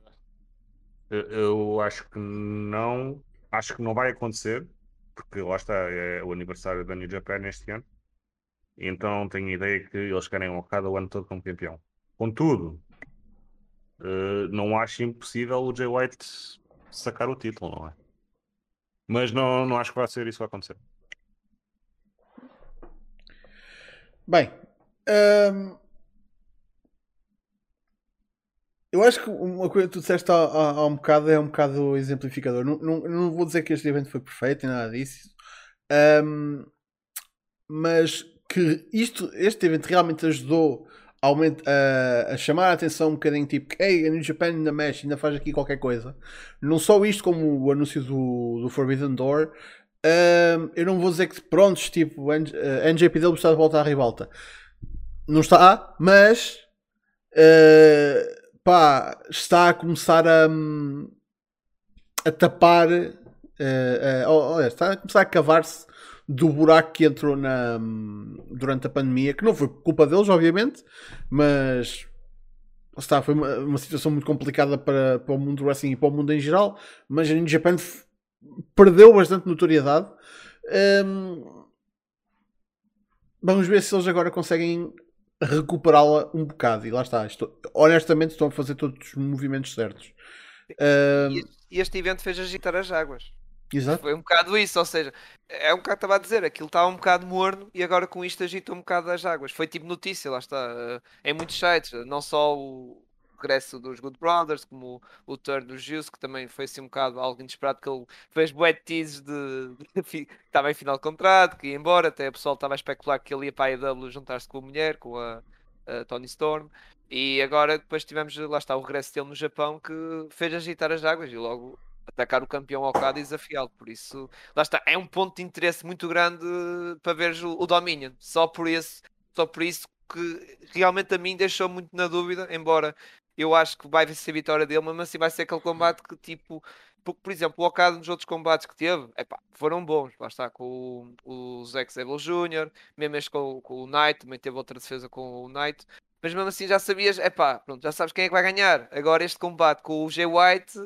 eu acho que não, Acho que não vai acontecer, porque lá está, é o aniversário da New Japan este ano. Então tenho a ideia que eles querem cada o ano todo como campeão. Contudo, Uh, não acho impossível o Jay White sacar o título, não é? Mas não, não acho que vai ser isso que vai acontecer. Bem, hum, eu acho que uma coisa que tu disseste há, há, há um bocado é um bocado exemplificador. Não, não, não vou dizer que este evento foi perfeito e nada disso, hum, mas que isto, este evento realmente ajudou a, a, a, chamar a atenção um bocadinho, tipo, ei, a New Japan ainda mexe, ainda faz aqui qualquer coisa. Não só isto, como o anúncio do, do Forbidden Door, Uh, eu não vou dizer que prontos, tipo, uh, NJPW está de volta à ribalta. Não está, mas uh, pá, está a começar a, a tapar. Uh, uh, está a começar a cavar-se do buraco que entrou na, durante a pandemia, que não foi culpa deles, obviamente, mas está, foi uma, uma situação muito complicada para, para o mundo do wrestling e para o mundo em geral. Mas a New Japan perdeu bastante notoriedade. Um, vamos ver se eles agora conseguem recuperá-la um bocado. E lá está. Estou, honestamente, estão a fazer todos os movimentos certos. Um, e este evento fez agitar as águas. Exato. Foi um bocado isso, ou seja, é um bocado estava a dizer, aquilo estava um bocado morno e agora com isto agita um bocado as águas. Foi tipo notícia, lá está, eh, em muitos sites, não só o, regresso dos Good Brothers, como o, o turn do Juice, que também foi assim um bocado algo inesperado, que ele fez bué teases de, que estava em final de contrato, que ia embora, até o pessoal estava a especular que ele ia para a AEW juntar-se com a mulher, com a, a Tony Storm. E agora depois tivemos, lá está, o regresso dele no Japão que fez agitar as águas e logo atacar o campeão Okada e desafiá-lo. Por isso, lá está, é um ponto de interesse muito grande para ver o, o Dominion. Só por, esse, só por isso que realmente a mim deixou muito na dúvida, embora eu acho que vai ser a vitória dele, mas assim vai ser aquele combate que tipo. Por, por exemplo, o Okada nos outros combates que teve, epá, foram bons. Lá está com o, o Zack Sabre Jr., mesmo este com, com o Knight, também teve outra defesa com o Knight. Mas mesmo assim já sabias, epá, pronto, já sabes quem é que vai ganhar. Agora este combate com o Jay White,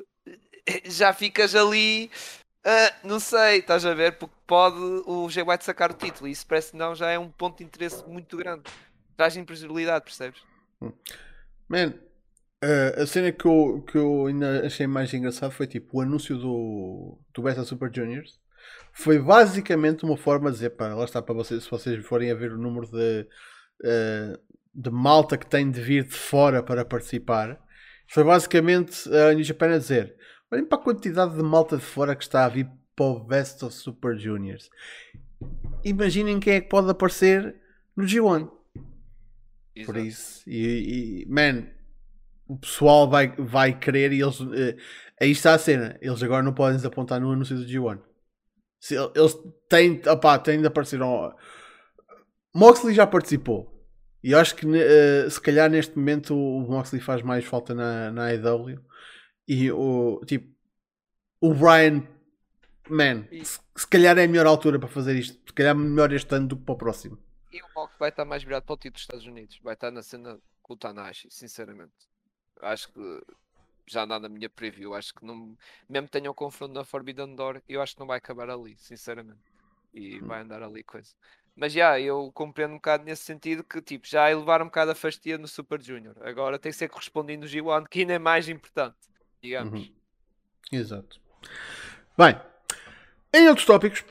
já ficas ali, uh, não sei, estás a ver, porque pode o Jay White sacar o título e isso parece que não já é um ponto de interesse muito grande. Traz imprevisibilidade, percebes? Hum. Man, Uh, a cena que eu, que eu ainda achei mais engraçado foi tipo o anúncio do, do Beta Super Juniors. Foi basicamente uma forma de dizer, para lá está para vocês, se vocês forem a ver o número de, uh, de malta que tem de vir de fora para participar. Foi basicamente a New Japan a dizer: olhem para a quantidade de malta de fora que está a vir para o Best of Super Juniors. Imaginem quem é que pode aparecer no G1. Exato. Por isso, e, e man, o pessoal vai, vai querer e eles. Uh, aí está a cena. Eles agora não podem desapontar no anúncio do G1. Se, eles têm, opá, têm de aparecer. Um, Moxley já participou. E acho que uh, se calhar neste momento o Moxley faz mais falta na, na AEW. E o tipo o Brian Man, se, se, calhar é a melhor altura para fazer isto. Se calhar melhor este ano do que para o próximo. E o Mox vai estar mais virado para o título dos Estados Unidos. Vai estar na cena com o Tanashi, sinceramente. Acho que já anda na minha preview. Acho que não, mesmo tenham confronto na Forbidden Door, eu acho que não vai acabar ali, sinceramente. E hum. vai andar ali coisa. Mas já, eu compreendo um bocado nesse sentido que tipo, já elevar um bocado a fastia no Super Junior. Agora tem que ser correspondido no G1, que ainda é mais importante, digamos. Uhum. Exato. Bem, em outros tópicos,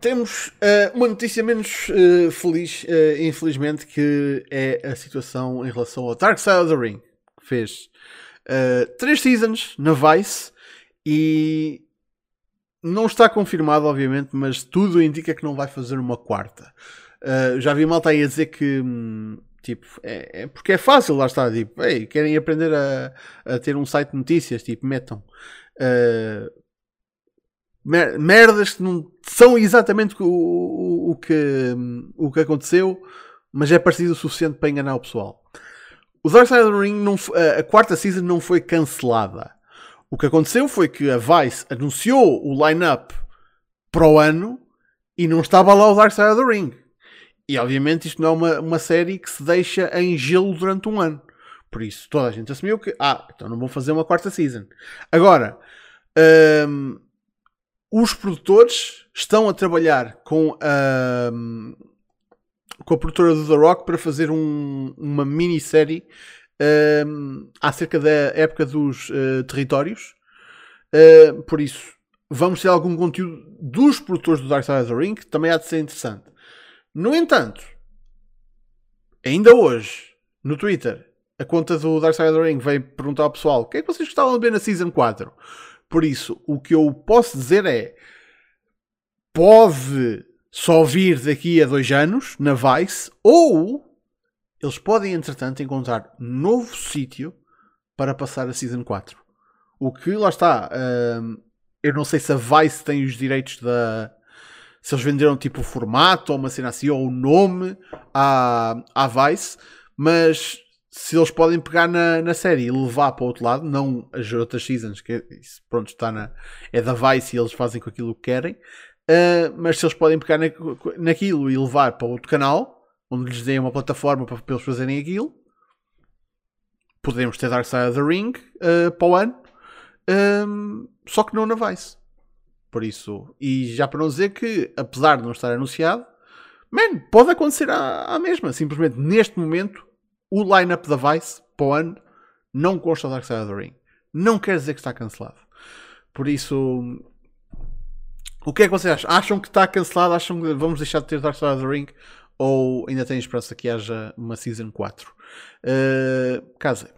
temos uh, uma notícia menos uh, feliz, uh, infelizmente, que é a situação em relação ao Dark Side of the Ring fez uh, três seasons na Vice e não está confirmado, obviamente, mas tudo indica que não vai fazer uma quarta. Já vi malta aí a dizer que hum, tipo, é, é, porque é fácil, lá está, tipo, ei, querem aprender a, a ter um site de notícias, tipo, metam uh, mer merdas que não são exatamente o, o, que, o que aconteceu, mas é parecido o suficiente para enganar o pessoal. O Dark Side of the Ring, não, a quarta season não foi cancelada. O que aconteceu foi que a Vice anunciou o line-up para o ano e não estava lá o Dark Side of the Ring. E obviamente isto não é uma, uma série que se deixa em gelo durante um ano. Por isso toda a gente assumiu que, ah, então não vão fazer uma quarta season. Agora, um, os produtores estão a trabalhar com um, com a produtora do The Rock para fazer um, uma minissérie um, acerca da época dos uh, territórios. Uh, por isso, vamos ter algum conteúdo dos produtores do Dark Side of the Ring, também há de ser interessante. No entanto, ainda hoje, no Twitter, a conta do Dark Side of the Ring veio perguntar ao pessoal o que é que vocês gostavam de ver na Season 4. Por isso, o que eu posso dizer é pode só vir daqui a dois anos na Vice ou eles podem, entretanto, encontrar novo sítio para passar a Season 4. O que lá está. Hum, eu não sei se a Vice tem os direitos da. Se eles venderam tipo o formato ou uma cena assim, ou o nome à, à Vice, mas se eles podem pegar na, na série e levar para o outro lado, não as outras seasons, que isso, pronto, está na, é da Vice e eles fazem com aquilo que querem, uh, mas se eles podem pegar na, naquilo e levar para outro canal, onde lhes deem uma plataforma para, para eles fazerem aquilo. Podemos ter Dark Side of the Ring uh, para o ano, um, só que não na Vice. Por isso, e já para não dizer que, apesar de não estar anunciado, man, pode acontecer à mesma. Simplesmente neste momento, o line-up da Vice para o ano não consta Dark Side of the Ring. Não quer dizer que está cancelado. Por isso, o que é que vocês acham? Acham que está cancelado? Acham que vamos deixar de ter Dark Side of the Ring? ou ainda tem esperança que haja uma Season 4? Uh, Casa.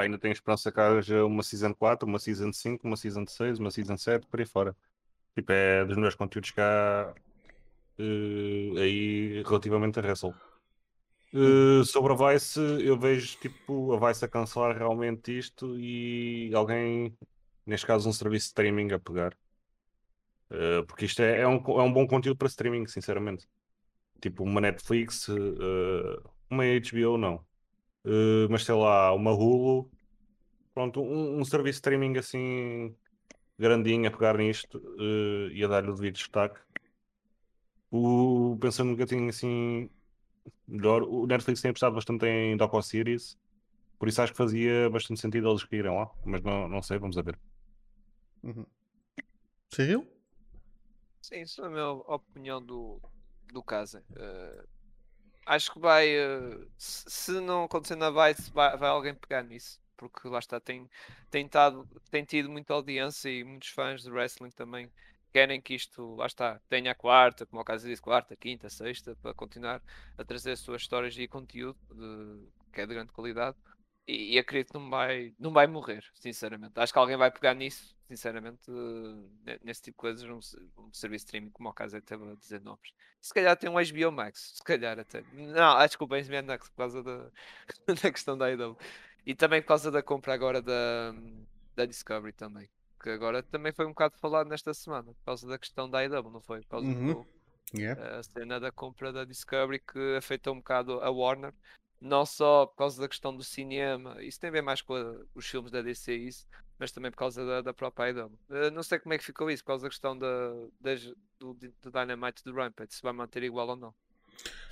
Ainda tenho esperança que haja uma Season 4, uma Season 5, uma Season 6, uma Season 7, por aí fora. Tipo, é dos melhores conteúdos que uh, aí relativamente a Wrestle. Uh, sobre a Vice, eu vejo tipo a Vice a cancelar realmente isto e alguém, neste caso um serviço de streaming a pegar. Uh, porque isto é, é, um, é um bom conteúdo para streaming, sinceramente. Tipo uma Netflix, uh, uma HBO, não. Uh, mas sei lá, uma Hulu. Pronto, um, um serviço de streaming assim grandinho a pegar nisto e a dar-lhe o devido destaque. O, pensando um bocadinho assim melhor, o Netflix tem apostado bastante em docu-series, por isso acho que fazia bastante sentido eles caírem lá, mas não, não sei, vamos ver. Uhum. Cyril? Sim, isso é a minha opinião do, do caso. Uh, acho que vai. Uh, se não acontecer na Vice, vai, vai alguém pegar nisso. Porque lá está, tem, tem, tado, tem tido muita audiência e muitos fãs de wrestling também querem que isto, lá está, tenha a quarta, como o caso disse, quarta, quinta, sexta, para continuar a trazer as suas histórias e conteúdo de, que é de grande qualidade. E, e acredito que não vai, não vai morrer, sinceramente. Acho que alguém vai pegar nisso sinceramente, nesse tipo de coisas, um, um serviço de streaming como o caso é teve a dizer nomes. Se calhar tem um HBO Max, se calhar até. Não, ah, desculpa, HBO Max por causa da, da questão da IW. E também por causa da compra agora da, da Discovery também. Que agora também foi um bocado falado nesta semana, por causa da questão da IW, não foi? Por causa uhum. do, yeah. a cena da compra da Discovery que afetou um bocado a Warner não só por causa da questão do cinema, isso tem a ver mais com a, os filmes da DC, isso, mas também por causa da, da própria IDOM. Uh, não sei como é que ficou isso, por causa da questão da, das, do, do Dynamite do Rampage, se vai manter igual ou não.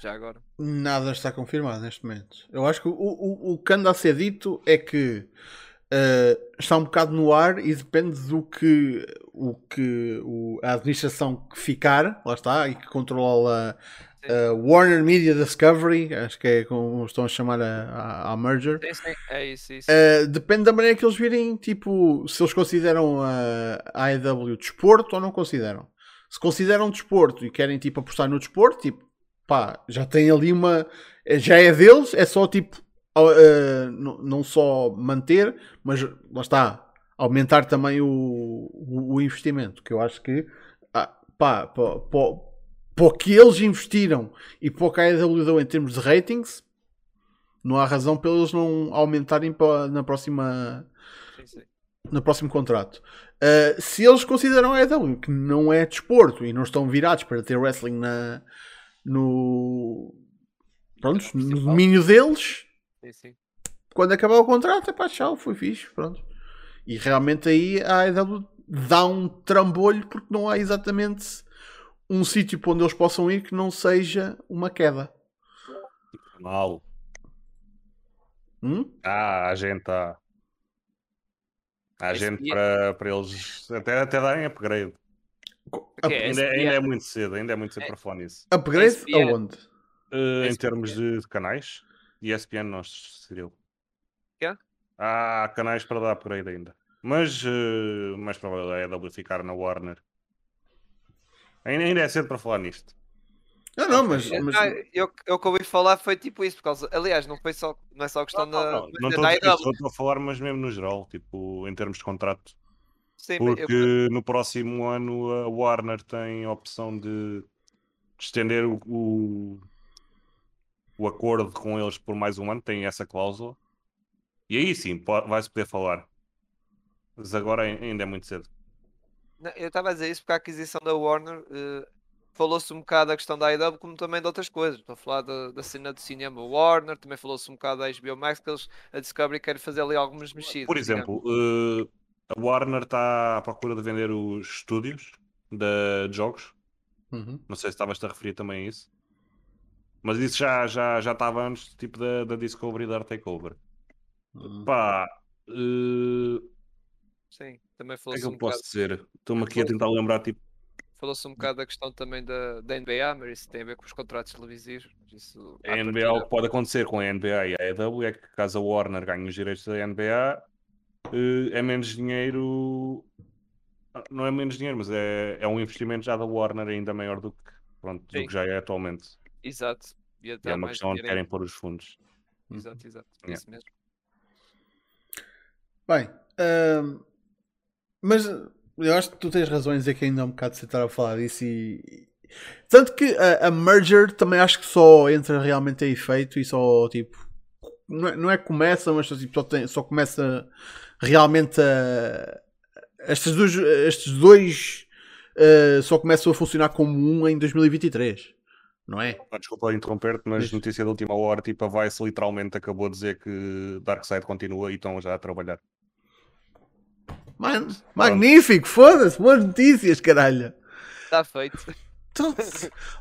Já agora. Nada está confirmado neste momento. Eu acho que o, o, o que anda a ser dito é que uh, está um bocado no ar e depende do que, o que o, a administração que ficar, lá está, e que controla uh, Warner Media Discovery, acho que é como estão a chamar a, a, a merger. Sim, sim. É isso, isso. Uh, depende da maneira que eles virem, tipo, se eles consideram a, AEW desporto ou não consideram. Se consideram desporto e querem tipo apostar no desporto, tipo, pá, já tem ali uma. Já é deles, é só tipo. Uh, não só manter, mas lá está, aumentar também o, o, o investimento, que eu acho que ah, pá, pá, pá para o que eles investiram e para o que a AEW deu em termos de ratings, não há razão para eles não aumentarem na próxima sim, sim. no próximo contrato. Uh, se eles consideram a AEW que não é desporto e não estão virados para ter wrestling na, no, pronto, no domínio deles, sim, quando acabar o contrato, é pá, tchau, foi fixe, pronto. E realmente aí a AEW dá um trambolho porque não há exatamente um sítio para onde eles possam ir que não seja uma queda. Mal. Hum? Ah, a gente está. Há gente para, para eles até, até darem upgrade. ainda, ainda é muito cedo, ainda é muito cedo é. para falar nisso. Upgrade aonde? Uh, em termos de, de canais. ESPN nós, Cyril. Quê? Há canais para dar upgrade ainda. Mas uh, mais provável é a EW ficar na Warner. Ainda, ainda é cedo para falar nisto. Não, não, mas. É, mas- não, eu, eu que ouvi falar foi tipo isso, por causa. Aliás, não foi só, não é só questão da, Não, não da estou a dizer AEW. isso, estou a falar, mas mesmo no geral, tipo, em termos de contrato. Sim, Porque eu- no próximo ano a Warner tem a opção de estender o, o, o acordo com eles por mais um ano, tem essa cláusula. E aí sim, vai-se poder falar. Mas agora ai- ainda é muito cedo. Eu estava a dizer isso porque a aquisição da Warner eh, falou-se um bocado da questão da AEW como também de outras coisas. Estou a falar da, da cena do cinema Warner, também falou-se um bocado da HBO Max, que eles a Discovery querem fazer ali algumas mexidas. Por exemplo, eh, a Warner está à procura de vender os estúdios de jogos. Uhum. Não sei se estavas a referir também a isso. Mas isso já, já, já estava antes tipo, da, da Discovery dar takeover. Uhum. Pá, eh, Sim, também o que é falou-se que um, eu posso bocado, dizer? Estou-me aqui a tentar lembrar, tipo, falou-se um bocado da questão também da, da NBA, mas isso tem a ver com os contratos televisivos. Isso, a NBA, partida- o que pode acontecer com a NBA e a AEW é que caso a Warner ganhe os direitos da NBA, eh, é menos dinheiro. ah, Não é menos dinheiro, mas é, é um investimento já da Warner ainda maior do que, pronto, do que já é atualmente. Exato. E é dar uma mais questão onde querem pôr os fundos. Exato, exato. Yeah. Isso mesmo. Bem, ahm, mas eu acho que tu tens razões em dizer que ainda é um bocado de estar a falar disso e. Tanto que a, a merger também acho que só entra realmente a efeito e só tipo. Não é, não é que começa, mas só, tipo, só, tem- só começa realmente a. Estes dois, estes dois ah, só começam a funcionar como um em 2023, não é? Ah, Desculpa interromper-te, mas Diz. notícia da última hora, tipo, a Vice literalmente acabou de dizer que Darkseid continua e estão já a trabalhar. Mano, magnífico, foda-se, boas notícias, caralho. Está feito. Então,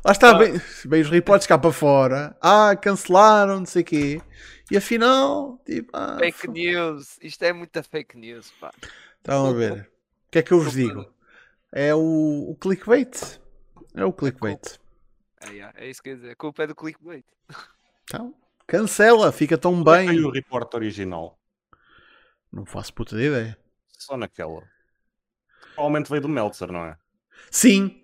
lá está, bem, bem os reportes cá para fora. Ah, cancelaram, não sei o quê. E afinal, tipo, ah, Fake news. Isto é muita fake news, pá. estão a ver. O que é que eu vos digo? É o, o clickbait. É o clickbait. É, yeah, é isso que eu dizer. A culpa é do clickbait. Então, cancela, fica tão é bem. veio o report original? Não faço puta de ideia. Só naquela. Provavelmente veio do Meltzer, não é? Sim,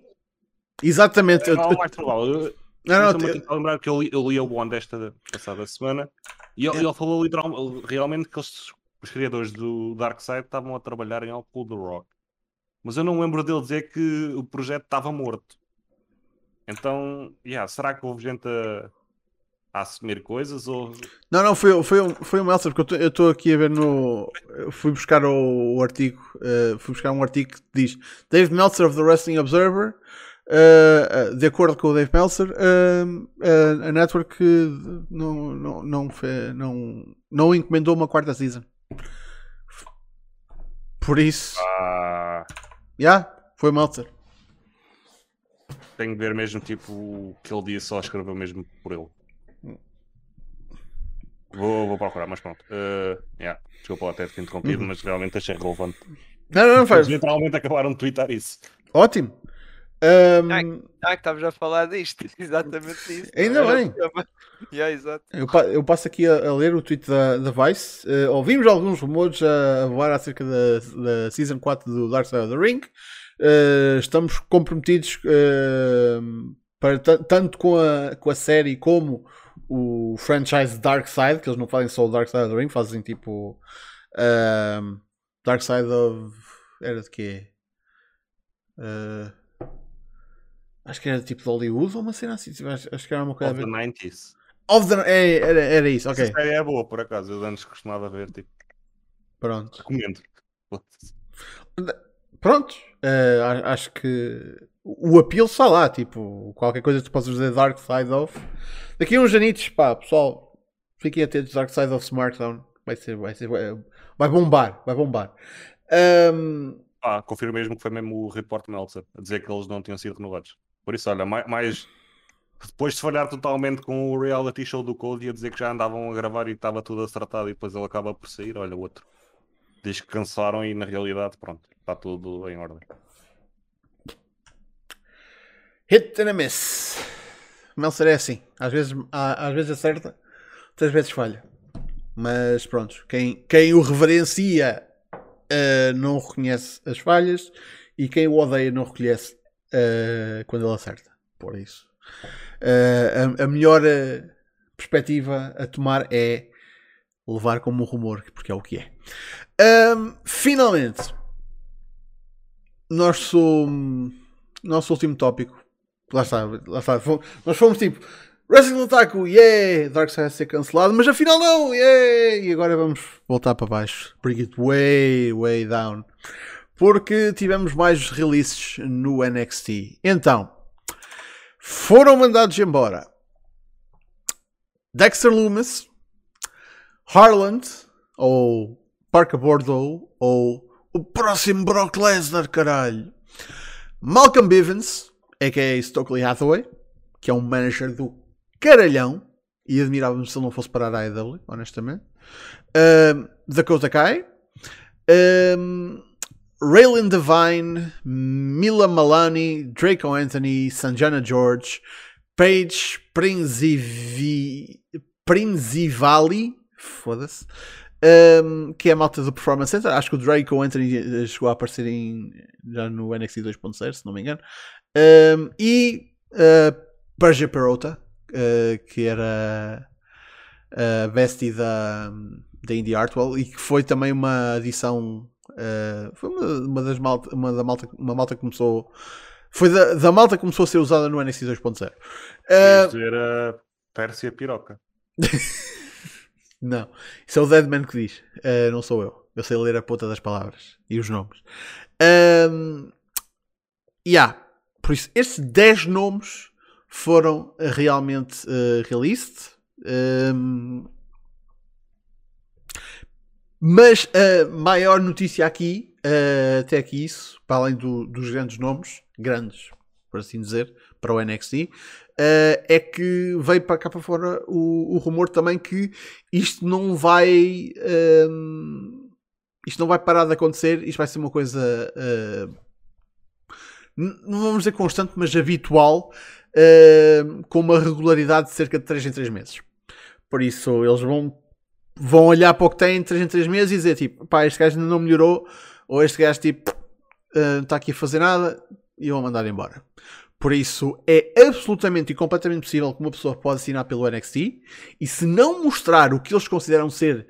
exatamente. Eu- Não, mais provável. Não, não, eu- tentar lembrar que eu li, eu li o One desta passada semana e ele, É. ele falou literalmente, realmente que eles, os criadores do Darkseid estavam a trabalhar em algo com The Rock. Mas eu não lembro dele dizer que o projeto estava morto. Então, yeah, será que houve gente a, a assumir coisas? Ou... Não, não, foi, foi, um- foi um Meltzer, porque eu estou aqui a ver no. Fui buscar o, o artigo, eh, fui buscar um artigo que diz Dave Meltzer of the Wrestling Observer. eh, de acordo com o Dave Meltzer, a network não, não, não, fe- não, não encomendou uma quarta season. Por isso, Ah, já, foi o Meltzer. tenho que ver mesmo tipo o que ele disse, só escreveu mesmo por ele. Vou, vou procurar, mas pronto. Uh, yeah, desculpa lá ter te interrompido, mas realmente achei relevante. Não, não, não faz. Eles literalmente acabaram de twittar isso. Ótimo. Ai. Ah, que estavas a falar disto. Exatamente isso. Ainda bem. Yeah, exato. Eu, pa- eu passo aqui a, a ler o tweet da, da Vice. Eh, ouvimos alguns rumores a, voar acerca da, da Season 4 do Dark Side of the Ring. Eh, estamos comprometidos eh, para, ta- tanto com a, com a série como o franchise Dark Side, que eles não fazem só o Dark Side of the Ring, fazem tipo ehm, Dark Side of. Era de quê? Eh, acho que era tipo de Hollywood ou uma cena assim. tipo, Acho, que era uma coisa Of the 90s. Of the, é, era, era isso, ok. Essa série é boa, por acaso. Eu antes costumava ver, tipo, Pronto. recomendo. Pronto. a- acho que o apelo está lá. Tipo, qualquer coisa que tu possas dizer Dark Side of. Daqui a uns anitos, pá, pessoal, fiquem atentos. Dark Side of Smartphone vai ser, vai ser, vai, bombar, vai bombar. Ahm, Ah, confirmo mesmo que foi mesmo o report Meltzer a dizer que eles não tinham sido renovados. Por isso, olha, mais, mais- depois de falhar totalmente com o reality show do Code e a dizer que já andavam a gravar e estava tudo acertado e depois ele acaba por sair, olha, outro. Diz que cancelaram e na realidade, pronto, está tudo em ordem. Hit and a miss. Meltzer é assim. Às vezes, às vezes acerta, outras vezes falha. Mas pronto, quem, quem o reverencia uh, não reconhece as falhas e quem o odeia não reconhece uh, quando ele acerta. Por isso, uh, a, a, melhor perspectiva a tomar é levar como um rumor, porque é o que é. Um, finalmente, nosso, nosso último tópico. Lá está, lá está. Nós fomos tipo Wrestling Otaku, yeah! Darkseid a ser cancelado, mas afinal não, yeah! E agora vamos voltar para baixo. Bring it way, way down. Porque tivemos mais releases no NXT. Então, foram mandados embora Dexter Loomis, Harland, ou Parker Bordeaux, ou o próximo Brock Lesnar, caralho. Malcolm Bivens, a.k.a. Stokely Hathaway, que é um manager do caralhão. E admirava-me se ele não fosse parar a AEW, honestamente. Um, Dakota Kai. Um, Raylan Devine, Mila Malani, Draco Anthony, Sanjana George, Paige Prinzivali, foda-se, um, que é a malta do Performance Center. Acho que o Draco Anthony chegou a aparecer em, já no NXT 2.0, se não me engano. Um, e uh, Persia Perota, uh, que era a bestie da, da Indie Artwell e que foi também uma adição. Uh, foi uma, uma, das malta, uma da malta, uma malta que começou. Foi da, da malta que começou a ser usada no NXT 2.0. Uh, dizer a Pérsia Piroca. não, isso é o Deadman que diz, uh, não sou eu. Eu sei ler a ponta das palavras e os nomes. Um, yeah. Por isso, estes 10 nomes foram realmente uh, released. Um, mas a maior notícia aqui, uh, até aqui isso, para além do, dos grandes nomes, grandes, por assim dizer, para o NXT, uh, é que veio para cá para fora o, o rumor também que isto não vai. Um, isto não vai parar de acontecer, isto vai ser uma coisa. Uh, não vamos dizer constante, mas habitual uh, com uma regularidade de cerca de 3 em 3 meses. Por isso, eles vão, vão olhar para o que têm de 3 em 3 meses e dizer tipo, pá, este gajo ainda não melhorou, ou este gajo tipo, uh, não está aqui a fazer nada, e vão mandar embora. Por isso, é absolutamente e completamente possível que uma pessoa pode assinar pelo NXT e se não mostrar o que eles consideram ser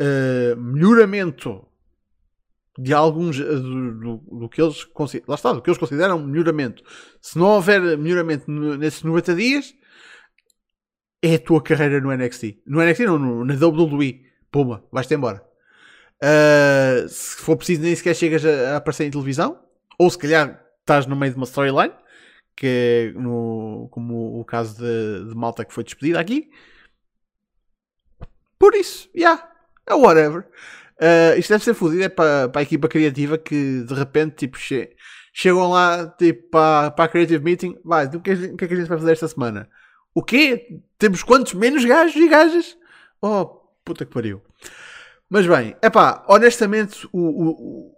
uh, melhoramento de alguns eh, do, do, do, que eles lá está, do que eles consideram melhoramento. Se não houver melhoramento nesses 90 dias, é a tua carreira no NXT. No NXT não, no, na WWE. Puma, vais-te embora. Uh, se for preciso, nem sequer chegas a, a, aparecer em televisão. Ou se calhar estás no meio de uma storyline, que é no, como o caso de, de Malta que foi despedida aqui. Por isso, yeah, é whatever. Uh, isto deve ser fodido é para, para a equipa criativa que de repente tipo, che chegam lá tipo, para, para a Creative Meeting. Vai, o que, é, que é que a gente vai fazer esta semana? O quê? Temos quantos menos gajos e gajas? Oh, puta que pariu. Mas bem, é pá, honestamente, o, o, o,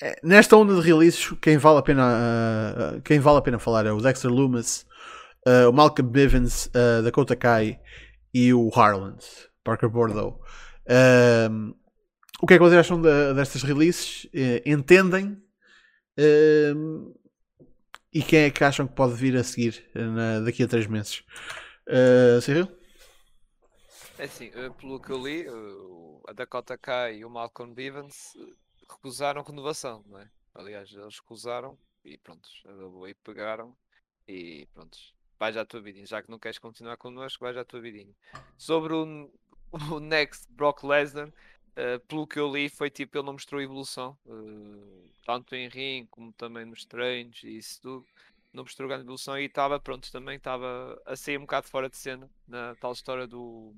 é, nesta onda de releases, quem vale a pena, uh, quem vale a pena falar é o Dexter Loomis, uh, o Malcolm Bivens, uh, Dakota Kai e o Harland, Parker Bordeaux. Uh, o que é que vocês acham de, destas releases? Uh, entendem? Uh, e quem é que acham que pode vir a seguir na, daqui a três meses? Uh? É assim, eh, pelo que eu li, a Dakota Kai e o Malcolm Bivens recusaram renovação, não é? Aliás, eles recusaram e pronto, a pegaram e pronto, vai já a tua vidinha. Já que não queres continuar connosco, vai já a tua vidinha. Sobre o, o Next Brock Lesnar, uh, pelo que eu li, foi tipo, ele não mostrou evolução, uh, tanto em ring como também nos treinos e isso tudo. Não mostrou grande evolução e estava, pronto, também estava a sair um bocado fora de cena na tal história do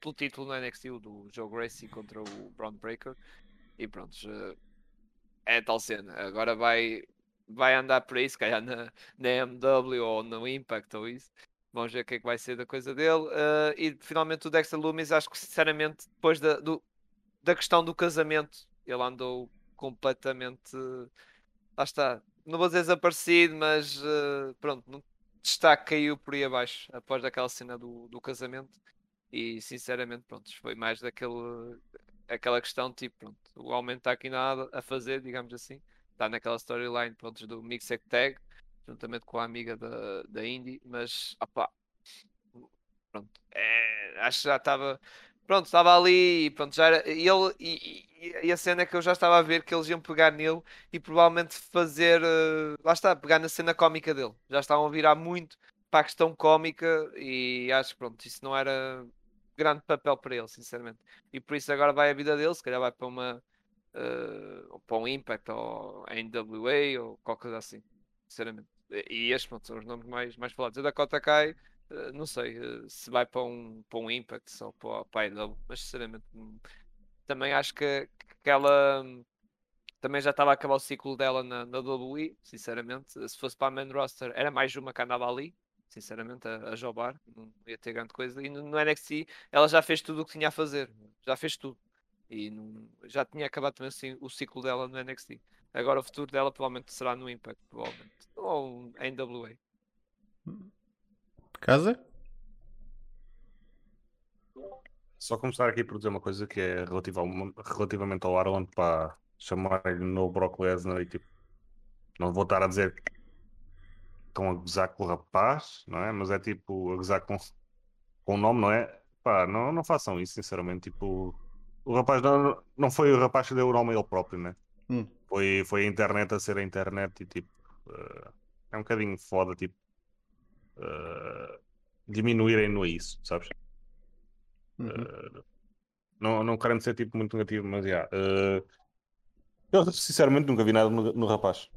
pelo título no NXT, do Joe Gracie contra o Brown Breaker. E pronto, é tal cena. Agora vai, vai andar por aí, se calhar na, na MW ou no Impact ou isso. Vamos ver o que é que vai ser da coisa dele. Uh, e finalmente o Dexter Loomis, acho que sinceramente, depois da, do, da questão do casamento, ele andou completamente. Lá está. Não vou dizer desaparecido, mas uh, pronto, no destaque caiu por aí abaixo após aquela cena do, do casamento. E sinceramente, pronto, foi mais daquele aquela questão, tipo, pronto, o homem está aqui nada a fazer, digamos assim. Está naquela storyline, pronto, do Mixed Tag, juntamente com a amiga da, da Indy, mas, opá, pronto, é, acho que já estava, pronto, estava ali, e pronto, já era, e ele, e, e, e, a cena é que eu já estava a ver que eles iam pegar nele e provavelmente fazer, uh, lá está, pegar na cena cómica dele, já estavam a virar muito para a questão cómica e acho que, pronto, isso não era grande papel para ele, sinceramente. E por isso agora vai a vida dele, se calhar vai para uma uh, para um Impact ou NWA ou qualquer coisa assim, sinceramente. E estes pronto, são os nomes mais, mais falados. A Dakota Kai, não sei uh, se vai para um, para um Impact ou para, para a IW, mas sinceramente hum, também acho que, que ela hum, também já estava a acabar o ciclo dela na, na WWE, sinceramente. Se fosse para a main roster, era mais uma que andava ali, sinceramente, a, a jobar, não ia ter grande coisa. E no, no, NXT ela já fez tudo o que tinha a fazer, já fez tudo. E não, já tinha acabado também assim, o ciclo dela no NXT. Agora o futuro dela provavelmente será no Impact, provavelmente. Ou em NWA. Casa? Só começar aqui por dizer uma coisa que é relativa relativamente ao Arlen para chamar-lhe no Brock Lesnar e tipo, não vou estar a dizer estão a gozar com o rapaz, não é? Mas é tipo a gozar com, com o nome, não é? Pá, não, não façam isso, sinceramente. Tipo, o rapaz não, não foi o rapaz que deu o nome a ele próprio, né? Hum. Foi, foi a internet a ser a internet e tipo, uh, é um bocadinho foda, tipo, uh, diminuírem no isso, sabes? Uhum. Uh, não, não querendo ser tipo muito negativo, mas já. Yeah, eu sinceramente nunca vi nada no, no rapaz,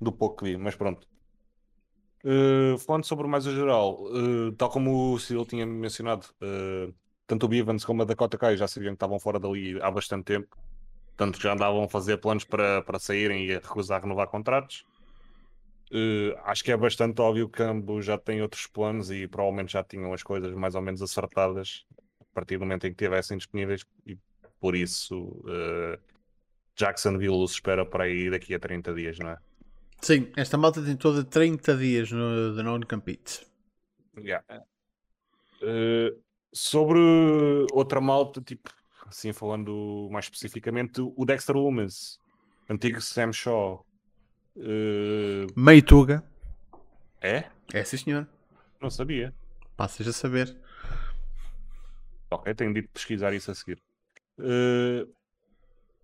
do pouco que vi, mas pronto. Falando sobre mais o geral, tal como o Cyril tinha mencionado, tanto o Bivens como a Dakota Kai já sabiam que estavam fora dali há bastante tempo, tanto que já andavam a fazer planos para, para saírem e a recusar renovar contratos. Acho que é bastante óbvio que ambos já têm outros planos e provavelmente já tinham as coisas mais ou menos acertadas a partir do momento em que estivessem disponíveis e por isso Jacksonville se espera para aí daqui a 30 dias, não é? Sim, esta malta tem toda 30 dias no, de non-compete. Yeah. Uh, sobre outra malta, tipo, assim falando mais especificamente, o Dexter Lumis, antigo Sam Shaw. Uh... Meituga. É? É, sim, senhor. Não sabia. Passas a saber. Ok, tenho de pesquisar isso a seguir. Uh,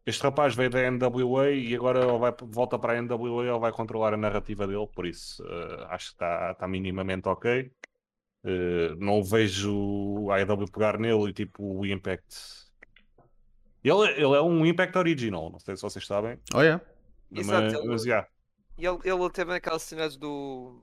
este rapaz veio da NWA e agora ele vai, volta para a NWA ele vai controlar a narrativa dele, por isso uh, acho que está tá minimamente ok. Uh, não vejo a AEW pegar nele e tipo o Impact. Ele, ele é um Impact original, não sei se vocês sabem. Oh, yeah. Mas, Exato, ele, mas yeah. Ele, ele teve naquelas cenas do.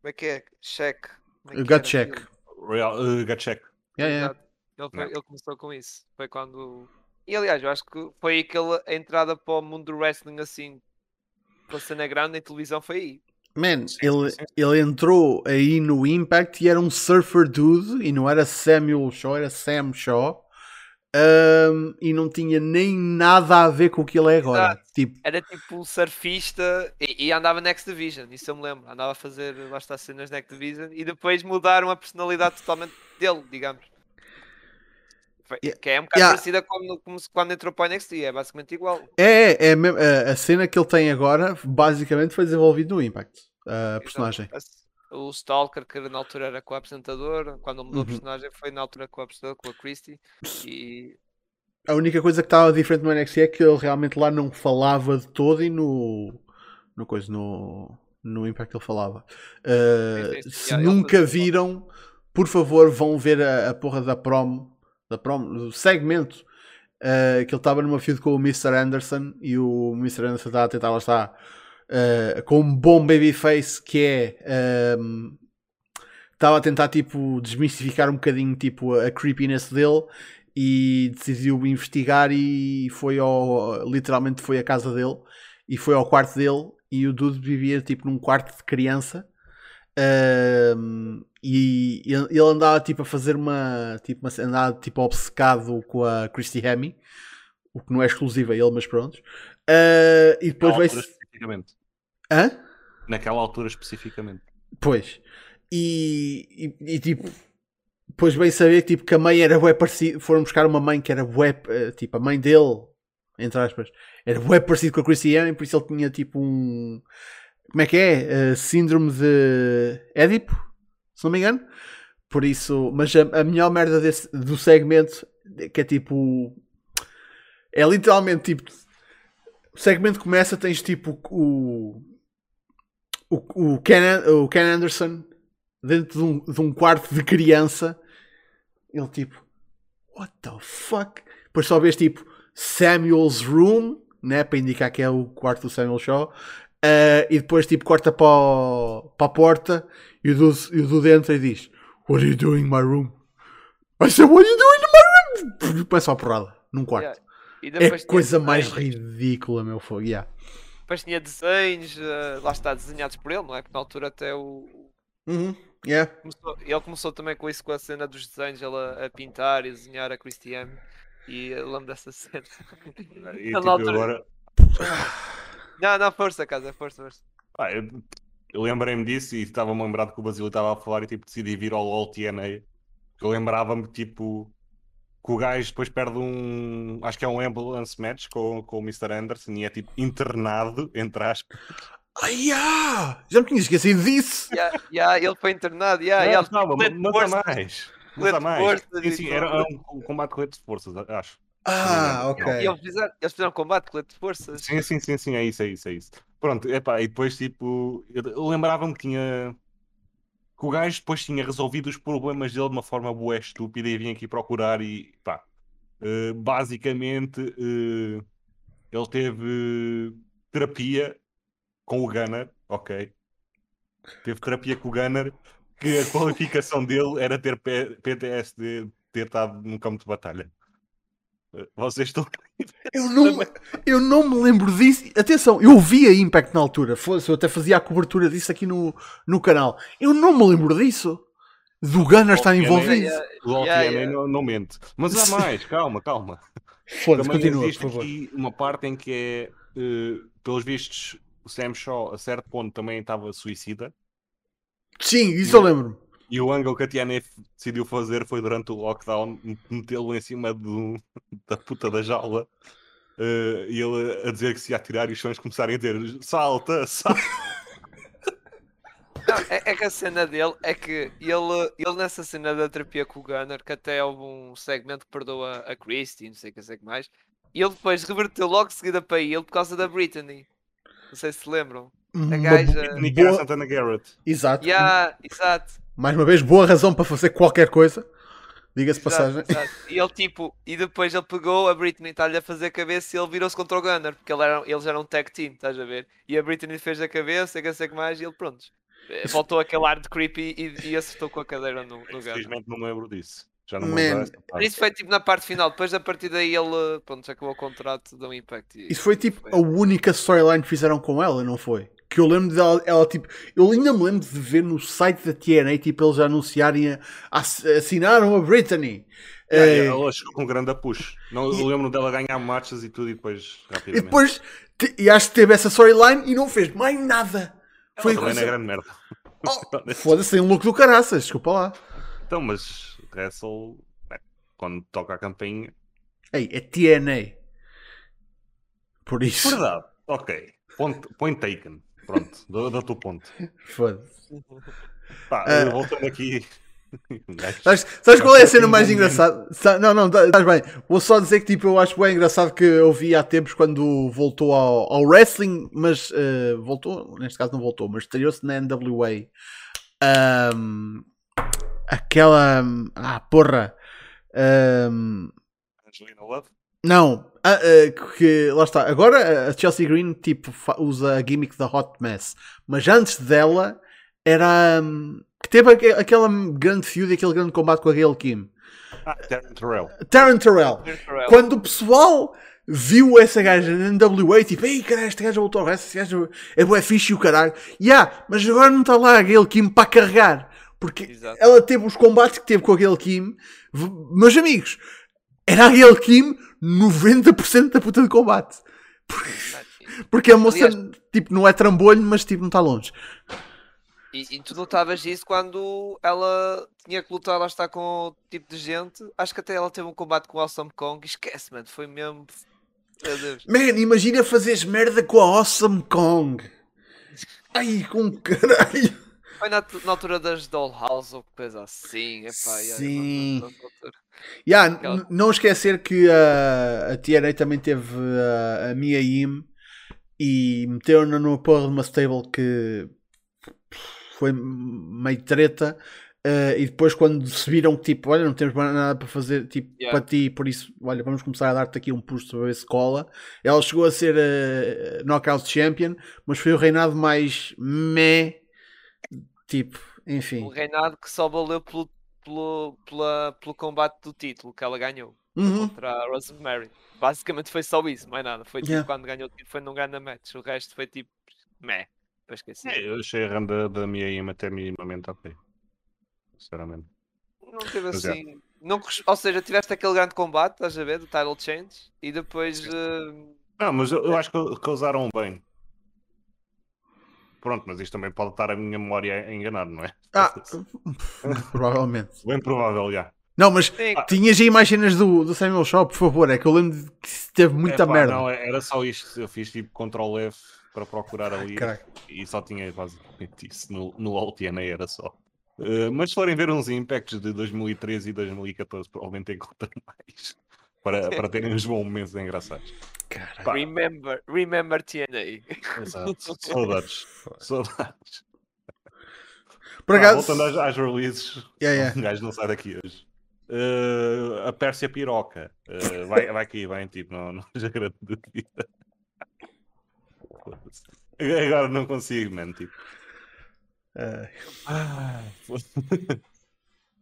Como é que é? Check. É gut check. Real, uh, gut check. Yeah, yeah. Ele, foi, ele começou com isso. Foi quando e aliás, eu acho que foi aí que ele, a entrada para o mundo do wrestling assim, a cena grande em televisão foi aí. Man, ele, ele entrou aí no Impact e era um surfer dude e não era Samuel Shaw, era Sam Shaw. Um, e não tinha nem nada a ver com o que ele é agora. Tipo... Era tipo um surfista e, e, andava Next Division, isso eu me lembro. Andava a fazer basta cenas Next Division e depois mudaram a personalidade totalmente dele, digamos. Que é um bocado yeah. parecida com, como quando entrou para o NXT, é basicamente igual. É, é, é, a cena que ele tem agora basicamente foi desenvolvido no Impact, a personagem. O Stalker, que na altura era com o apresentador, quando mudou uhum. a personagem foi na altura com o apresentador, com a Christie. E... A única coisa que estava diferente no NXT é que ele realmente lá não falava de todo e no, no coisa, no, no Impact ele falava. Uh, se nunca viram, por favor, vão ver a, a porra da promo da prom, do segmento uh, que ele estava numa feud com o Mr. Anderson e o Mr. Anderson estava a tentar lá está uh, com um bom babyface que é um, ehm, estava a tentar tipo desmistificar um bocadinho tipo a creepiness dele e decidiu investigar e foi ao literalmente foi à casa dele e foi ao quarto dele e o Dude vivia tipo num quarto de criança um, e ele andava tipo a fazer uma. Tipo, uma, andava tipo obcecado com a Christy Hemme, o que não é exclusivo a ele, mas pronto. Uh, e depois vai especificamente. Hã? Naquela altura especificamente. Pois. E, e, e, tipo, depois bem saber que, tipo, que a mãe era bué parecida. Foram buscar uma mãe que era bué, eh, tipo, a mãe dele, entre aspas, era bué parecido com a Chrissy Ann, e por isso ele tinha tipo um. Como é que é? Eh, síndrome de Édipo, se não me engano. Por isso, mas a, a melhor merda desse, do segmento, que é tipo. É literalmente tipo. O segmento começa, tens tipo o. O, o, Ken, o Ken Anderson dentro de um, de um quarto de criança. Ele tipo. What the fuck? Depois só vês tipo Samuel's Room, né? Para indicar que é o quarto do Samuel Shaw. Uh, e depois tipo corta para, o, para a porta e o, do, e o do dentro e diz What are you doing in my room? I said, What are you doing in my room? Começa a porrada num quarto. Yeah. É a coisa mais ridícula, meu fogo. Yeah. Depois tinha desenhos, uh, lá está, desenhados por ele, não é? Porque na altura até o. Uhum. Yeah. Começou, ele começou também com isso, com a cena dos desenhos, ele a, a pintar e desenhar a Christiane. E eu lembro dessa cena. E tipo, altura... agora. Não, não, força, casa, força, força. Ah, eu, eu lembrei-me disso e estava-me lembrado que o Basílio estava a falar e tipo decidi vir ao LOL TNA. Eu lembrava-me tipo que o gajo depois perde um. Acho que é um ambulance match com, com o Mr. Anderson e é tipo internado, entre aspas. Ah, yeah! Já me tinha esquecido disso! Yeah, yeah, ele foi internado, yeah, yeah, não, não, mas há mais. Mas há mais. Sim, sim, era, um, um combate de colete de forças, acho. Ah, ok. E eles fizeram, eles fizeram combate colete de forças. Sim, sim, sim, sim, é isso, é isso, é isso. Pronto, epá, e depois tipo, eu lembrava-me que tinha que o gajo depois tinha resolvido os problemas dele de uma forma boa estúpida e vinha aqui procurar e pá, uh, basicamente uh, ele teve terapia com o Gunner, ok? Teve terapia com o Gunner, que a qualificação dele era ter PTSD, ter estado num campo de batalha. Vocês estão. Eu não, eu não me lembro disso. Atenção, eu vi a Impact na altura. Eu até fazia a cobertura disso aqui no, no canal. Eu não me lembro disso. Do Gunner estar envolvido. O yeah, yeah. Não, não, mente. Mas há mais, calma, calma. Foda-se, continua, existe por favor. aqui uma parte em que é, uh, pelos vistos, o Sam Shaw a certo ponto também estava suicida. Sim, isso eu lembro. E o ângulo que a TNF decidiu fazer foi durante o lockdown metê-lo em cima do, da puta da jaula uh, e ele a dizer que se ia atirar e os sons começarem a dizer salta, salta. Não, é, é, que a cena dele é que ele, ele nessa cena da terapia com o Gunner, que até houve um segmento que perdoa a Christie, não sei o que, sei que mais, e ele depois reverteu logo de seguida para ele por causa da Britney. Não sei se se lembram. A gaja. Boa... Santana Garrett. Exato. Yeah, exato. Mais uma vez, boa razão para fazer qualquer coisa. Diga-se passagem. Exato. E ele tipo, e depois ele pegou a Britney, está-lhe a fazer a cabeça e ele virou-se contra o Gunner, porque ele era, eles eram um tag team, estás a ver? E a Britney fez a cabeça, que sei que mais, e ele pronto. Eh, voltou aquele ar de creepy e, e acertou com a cadeira no, no Gunner. Infelizmente não me lembro disso. Já não Man, Isso foi tipo na parte final, depois a partir daí ele pronto, já acabou o contrato do Impact. Isso foi tipo foi. a única storyline que fizeram com ela, não foi? Que eu lembro dela, ela tipo, eu ainda me lembro de ver no site da TNA, tipo, eles anunciarem, a, assinaram a Britney. Yeah, é, ela chegou com um grande push. Não, eu lembro dela ganhar marchas e tudo e depois rapidamente. E depois, e acho que teve essa storyline e não fez mais nada. Ela foi coisa... é grande merda. Oh, Foda-se, tem um look do caraças, desculpa lá. Então, mas Wrestle, quando toca a campainha. Ei, é TNA. Por isso. Verdade, ok. Point, point taken. Pronto, dou-te o ponto. Foda-se. Pá, uh... voltando aqui. sabes, sabes qual é a cena mais engraçada? Não, não, tá, estás bem. Vou só dizer que tipo, eu acho bem engraçado que eu vi há tempos quando voltou ao, ao wrestling, mas uh, voltou, neste caso não voltou, mas estreou-se na NWA. Um, aquela. Ah, porra. Um, Angelina Love? Não, ah, uh, que lá está. Agora a Chelsea Green tipo, usa a gimmick da Hot Mess, mas antes dela era um, que teve aquela grande feud, aquele grande combate com a Gail Kim. Ah, Taryn Terrell. Taryn Terrell. Quando o pessoal viu essa gaja na NWA, tipo, ei, caralho, esta gaja voltou ao resto, esta gaja é bué fixe e o caralho. Yeah, mas agora não está lá a Gail Kim para carregar. Porque Exato. ela teve os combates que teve com a Gail Kim. Meus amigos, era a Gail Kim 90% da puta de combate. Porque, porque a moça, Aliás, tipo, não é trambolho, mas tipo, não está longe. E, e tu notavas isso quando ela tinha que lutar, lá está com o tipo de gente. Acho que até ela teve um combate com o Awesome Kong. Esquece, mano. Foi mesmo. Meu Deus. Man, imagina fazeres merda com a Awesome Kong. Ai, com caralho. Foi na, na altura das Dollhouse ou coisa assim. Epá, Sim. Yeah, Aquela- não esquecer que a, a TNA também teve a, a Mia Yim e meteram-na numa porra de uma stable que foi meio treta. eh, e depois, quando se viram que tipo, olha, não temos mais nada para fazer tipo, Yeah. para ti, por isso, olha, vamos começar a dar-te aqui um push para ver se cola. Ela chegou a ser eh, Knockout Champion, mas foi o reinado mais meh, tipo, enfim. Um reinado que só valeu pelo, pelo, pela, pelo combate do título que ela ganhou Uhum. contra a Rosemary. Basicamente foi só isso, mais nada. Foi tipo Yeah. quando ganhou o título, foi num grande match. O resto foi tipo meh. Para esquecer. É, eu achei a run da, minha IM até minimamente ok. Sinceramente. Não teve Mas é. assim. Não, cos- ou seja, tiveste aquele grande combate, estás a ver, do title change, e depois. eh, Não, mas eu, eu acho que, que usaram bem. Pronto, mas isto também pode estar a minha memória a enganar, não é? Ah, provavelmente. Bem provável, já. Não, mas sim, tinhas aí mais cenas do, do Samuel Shaw, por favor. É que eu lembro de que teve muita Epá, merda. Não, era só isto. Eu fiz tipo Ctrl F para procurar ali Caralho. e só tinha basicamente isso. No, no LTNA era só. Uh, mas se forem ver uns impacts de 2013 e 2014, provavelmente encontram mais. Para, para terem uns bons momentos engraçados. Caralho. Pá, remember, remember TNA. exato. Saudades. Saudades. Por acaso, voltando às, às releases, Yeah, yeah. um gajo não sai daqui hoje. Uh, a Pérsia Piroca uh, vai, vai aqui, vai em tipo, não, não já grande. Foda-se. Agora não consigo, man. Tipo. ah,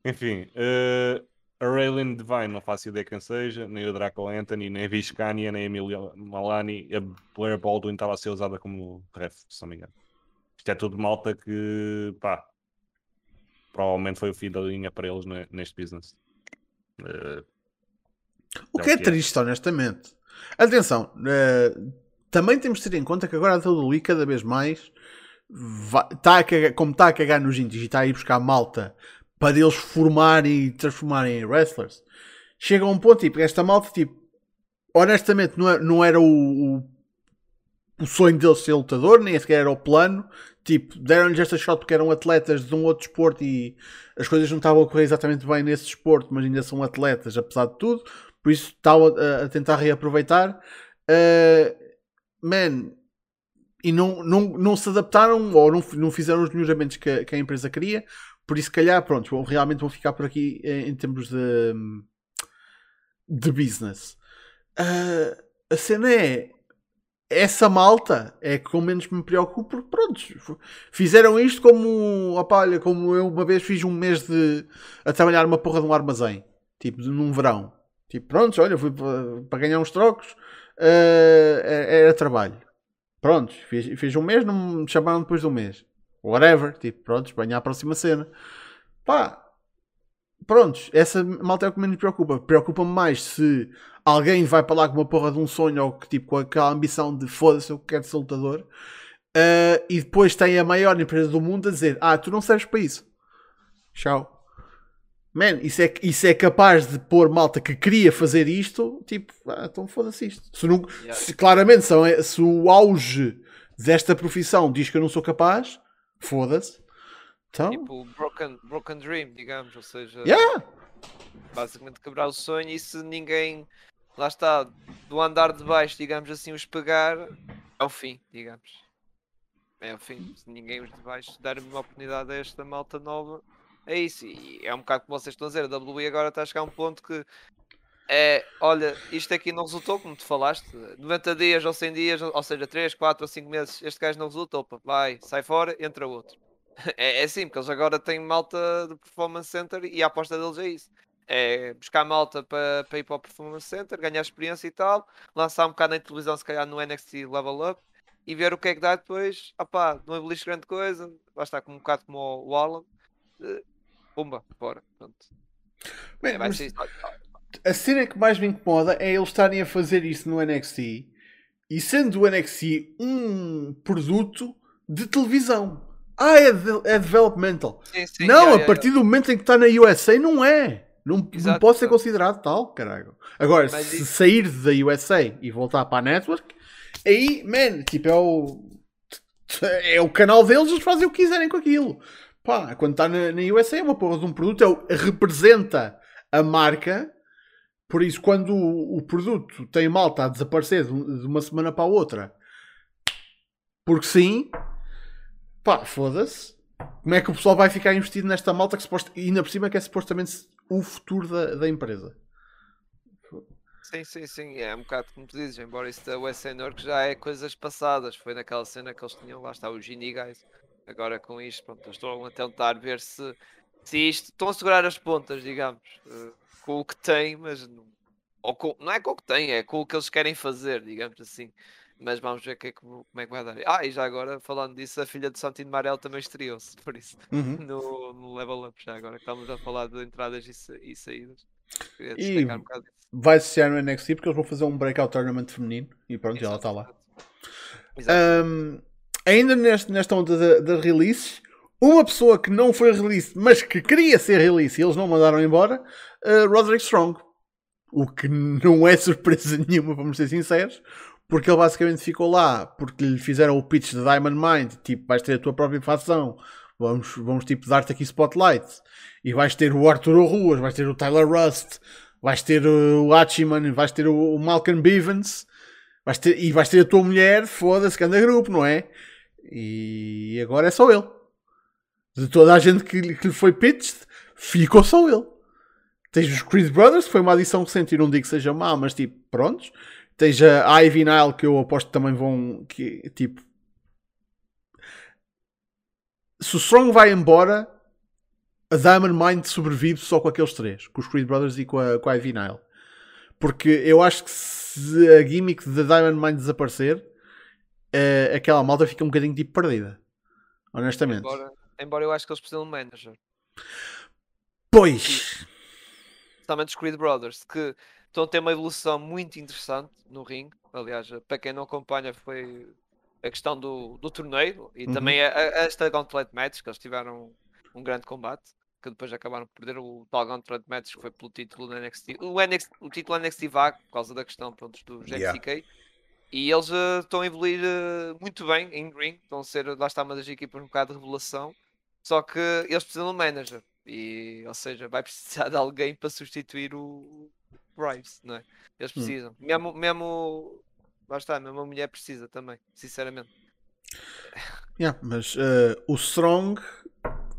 Enfim, uh, a Raylene Devine, não faço ideia quem seja, nem o Draco Anthony, nem a Vizcania, nem a Emilia Malani, a Blair Baldwin estava a ser usada como ref, se não me engano. Isto é tudo malta que, pá, provavelmente foi o fim da linha para eles ne- neste business. Uh, o É que é que é. triste, honestamente. Atenção, eh, também temos de ter em conta que agora a WWE cada vez mais vai- tá a cagar- como está a cagar nos indies e está a ir buscar malta para eles formarem e transformarem em wrestlers, chega a um ponto tipo, esta malta, tipo, honestamente, não era, não era o, o, o sonho deles ser lutador, nem sequer era o plano. Tipo, deram-lhes esta shot porque eram atletas de um outro desporto e as coisas não estavam a correr exatamente bem nesse desporto, mas ainda são atletas, apesar de tudo. Por isso estavam a, a tentar reaproveitar. Uh, man, e não, não, não se adaptaram ou não, não fizeram os melhoramentos que, que a empresa queria. Por isso, se calhar, pronto, vão- realmente vão ficar por aqui em, em termos de, de business. Uh, a cena é essa malta é que com menos me preocupo porque pronto, fizeram isto como opá, olha, como eu uma vez fiz um mês de a trabalhar numa porra de um armazém, tipo num verão. Tipo, pronto, olha, fui pa- para ganhar uns trocos, eh, era, era trabalho. Pronto, fiz, fiz um mês, não me chamaram depois de um mês. Whatever, tipo, pronto, venha à próxima cena. Pá, prontos, essa malta é o que menos me preocupa. Preocupa-me mais se alguém vai para lá com uma porra de um sonho ou que, tipo, com aquela ambição de foda-se, eu quero ser lutador. eh, e depois tem a maior empresa do mundo a dizer: Ah, tu não serves para isso. Tchau. Man, isso é, isso é capaz de pôr malta que queria fazer isto, tipo, ah, então foda-se isto. Se, não, se claramente são, se o auge desta profissão diz que eu não sou capaz, foda-se. Então, Tipo, broken, broken dream, digamos, ou seja, yeah. basicamente quebrar o sonho e se ninguém, lá está, do andar de baixo, digamos assim, os pegar, é o fim, digamos. É o fim. Se ninguém os de baixo der uma oportunidade a esta malta nova, é isso. E é um bocado como vocês estão a dizer, a WWE agora está a chegar a um ponto que é, olha, isto aqui não resultou, como tu falaste, 90 dias ou 100 dias, ou seja, 3, 4 ou 5 meses, este gajo não resultou, opa, vai, sai fora, entra outro. É, é assim, porque eles agora têm malta do Performance Center e a aposta deles é isso. É buscar malta para, para ir para o Performance Center, ganhar experiência e tal, lançar um bocado na televisão, se calhar no NXT Level Up e ver o que é que dá depois. Ah pá, não evoluís grande coisa, lá está como um bocado como o, Alan. eh, Pumba, bora. Pronto. Bem, É, vai mas ser isso. A cena que mais me incomoda é eles estarem a fazer isso no NXT e sendo o NXT um produto de televisão. Ah, é, de- é developmental. Sim, sim, não, yeah, a partir do momento em que está na USA, não é. Não, não Exato, pode ser considerado tal, caralho. Agora, Mas se isso- sair da USA e voltar para a network, aí, man, tipo, é o. É o canal deles, eles fazem o que quiserem com aquilo. Pá, quando está na, na USA é uma porra de um produto, é o- representa a marca. Por isso, quando o, o produto tem malta a desaparecer de, de uma semana para a outra, porque sim, pá, foda-se. Como é que o pessoal vai ficar investido nesta malta que suposta, e ainda por cima que é supostamente o futuro da, da empresa? Sim, sim, sim, é um bocado como tu dizes, embora isso da USA Norte já é coisas passadas, foi naquela cena que eles tinham, lá está, o Genie Guys, agora com isto, pronto, estão a tentar ver se, se isto, estão a segurar as pontas, digamos, eh, com o que têm, mas não, ou com- não é com o que têm, é com o que eles querem fazer, digamos assim, mas vamos ver que é que- como é que vai dar. Ah, e já agora, falando disso, a filha de Santino Marel também estreou-se, por isso, Uhum. no, no Level Up, já agora que estamos a falar de entradas e, e saídas. E- um. Vai associar no NXT porque eles vão fazer um breakout tournament feminino e pronto, ela está lá. Exato. Um, ainda neste, nesta onda da- das releases, uma pessoa que não foi release, mas que queria ser release e eles não mandaram embora, uh, Roderick Strong. O que não é surpresa nenhuma, vamos ser sinceros, porque ele basicamente ficou lá porque lhe fizeram o pitch de Diamond Mind, tipo, vais ter a tua própria facção, vamos, vamos tipo dar-te aqui spotlight, e vais ter o Arturo Ruas, vais ter o Tyler Rust, vais ter o Hachiman, vais ter o, o Malcolm Bivens, vais ter, e vais ter a tua mulher, foda-se, que anda grupo, não é? E agora é só ele. De toda a gente que, que lhe foi pitched, ficou só ele. Tens os Creed Brothers, que foi uma adição recente e não digo que seja má, mas tipo, prontos. Tens a Ivy Nile, que eu aposto que também vão, que, tipo... Se o Strong vai embora, a Diamond Mind sobrevive só com aqueles três, com os Creed Brothers e com a, com a Ivy Nile. Porque eu acho que se a gimmick da Diamond Mind desaparecer, eh, aquela malta fica um bocadinho tipo perdida. Honestamente. Embora, embora eu acho que eles precisam de um manager. Pois. Especialmente os Creed Brothers, que estão a ter uma evolução muito interessante no ringue. Aliás, para quem não acompanha, foi a questão do, do torneio e Uhum. também a, a- esta Gauntlet Match, que eles tiveram um grande combate, que depois acabaram por perder o tal Gauntlet Match, que foi pelo título do NXT. O, NXT, o título NXT VAC, por causa da questão pronto, do Yeah. GXK. E eles eh, estão a evoluir eh, muito bem em ring, estão a ser, lá está uma das equipas um bocado de revelação. Só que eles precisam de um manager. E, ou seja, vai precisar de alguém para substituir o Rives, não é? Eles Hum. precisam. Mesmo, mesmo. Lá está, mesmo a mulher precisa também, sinceramente. Yeah, mas eh, o Strong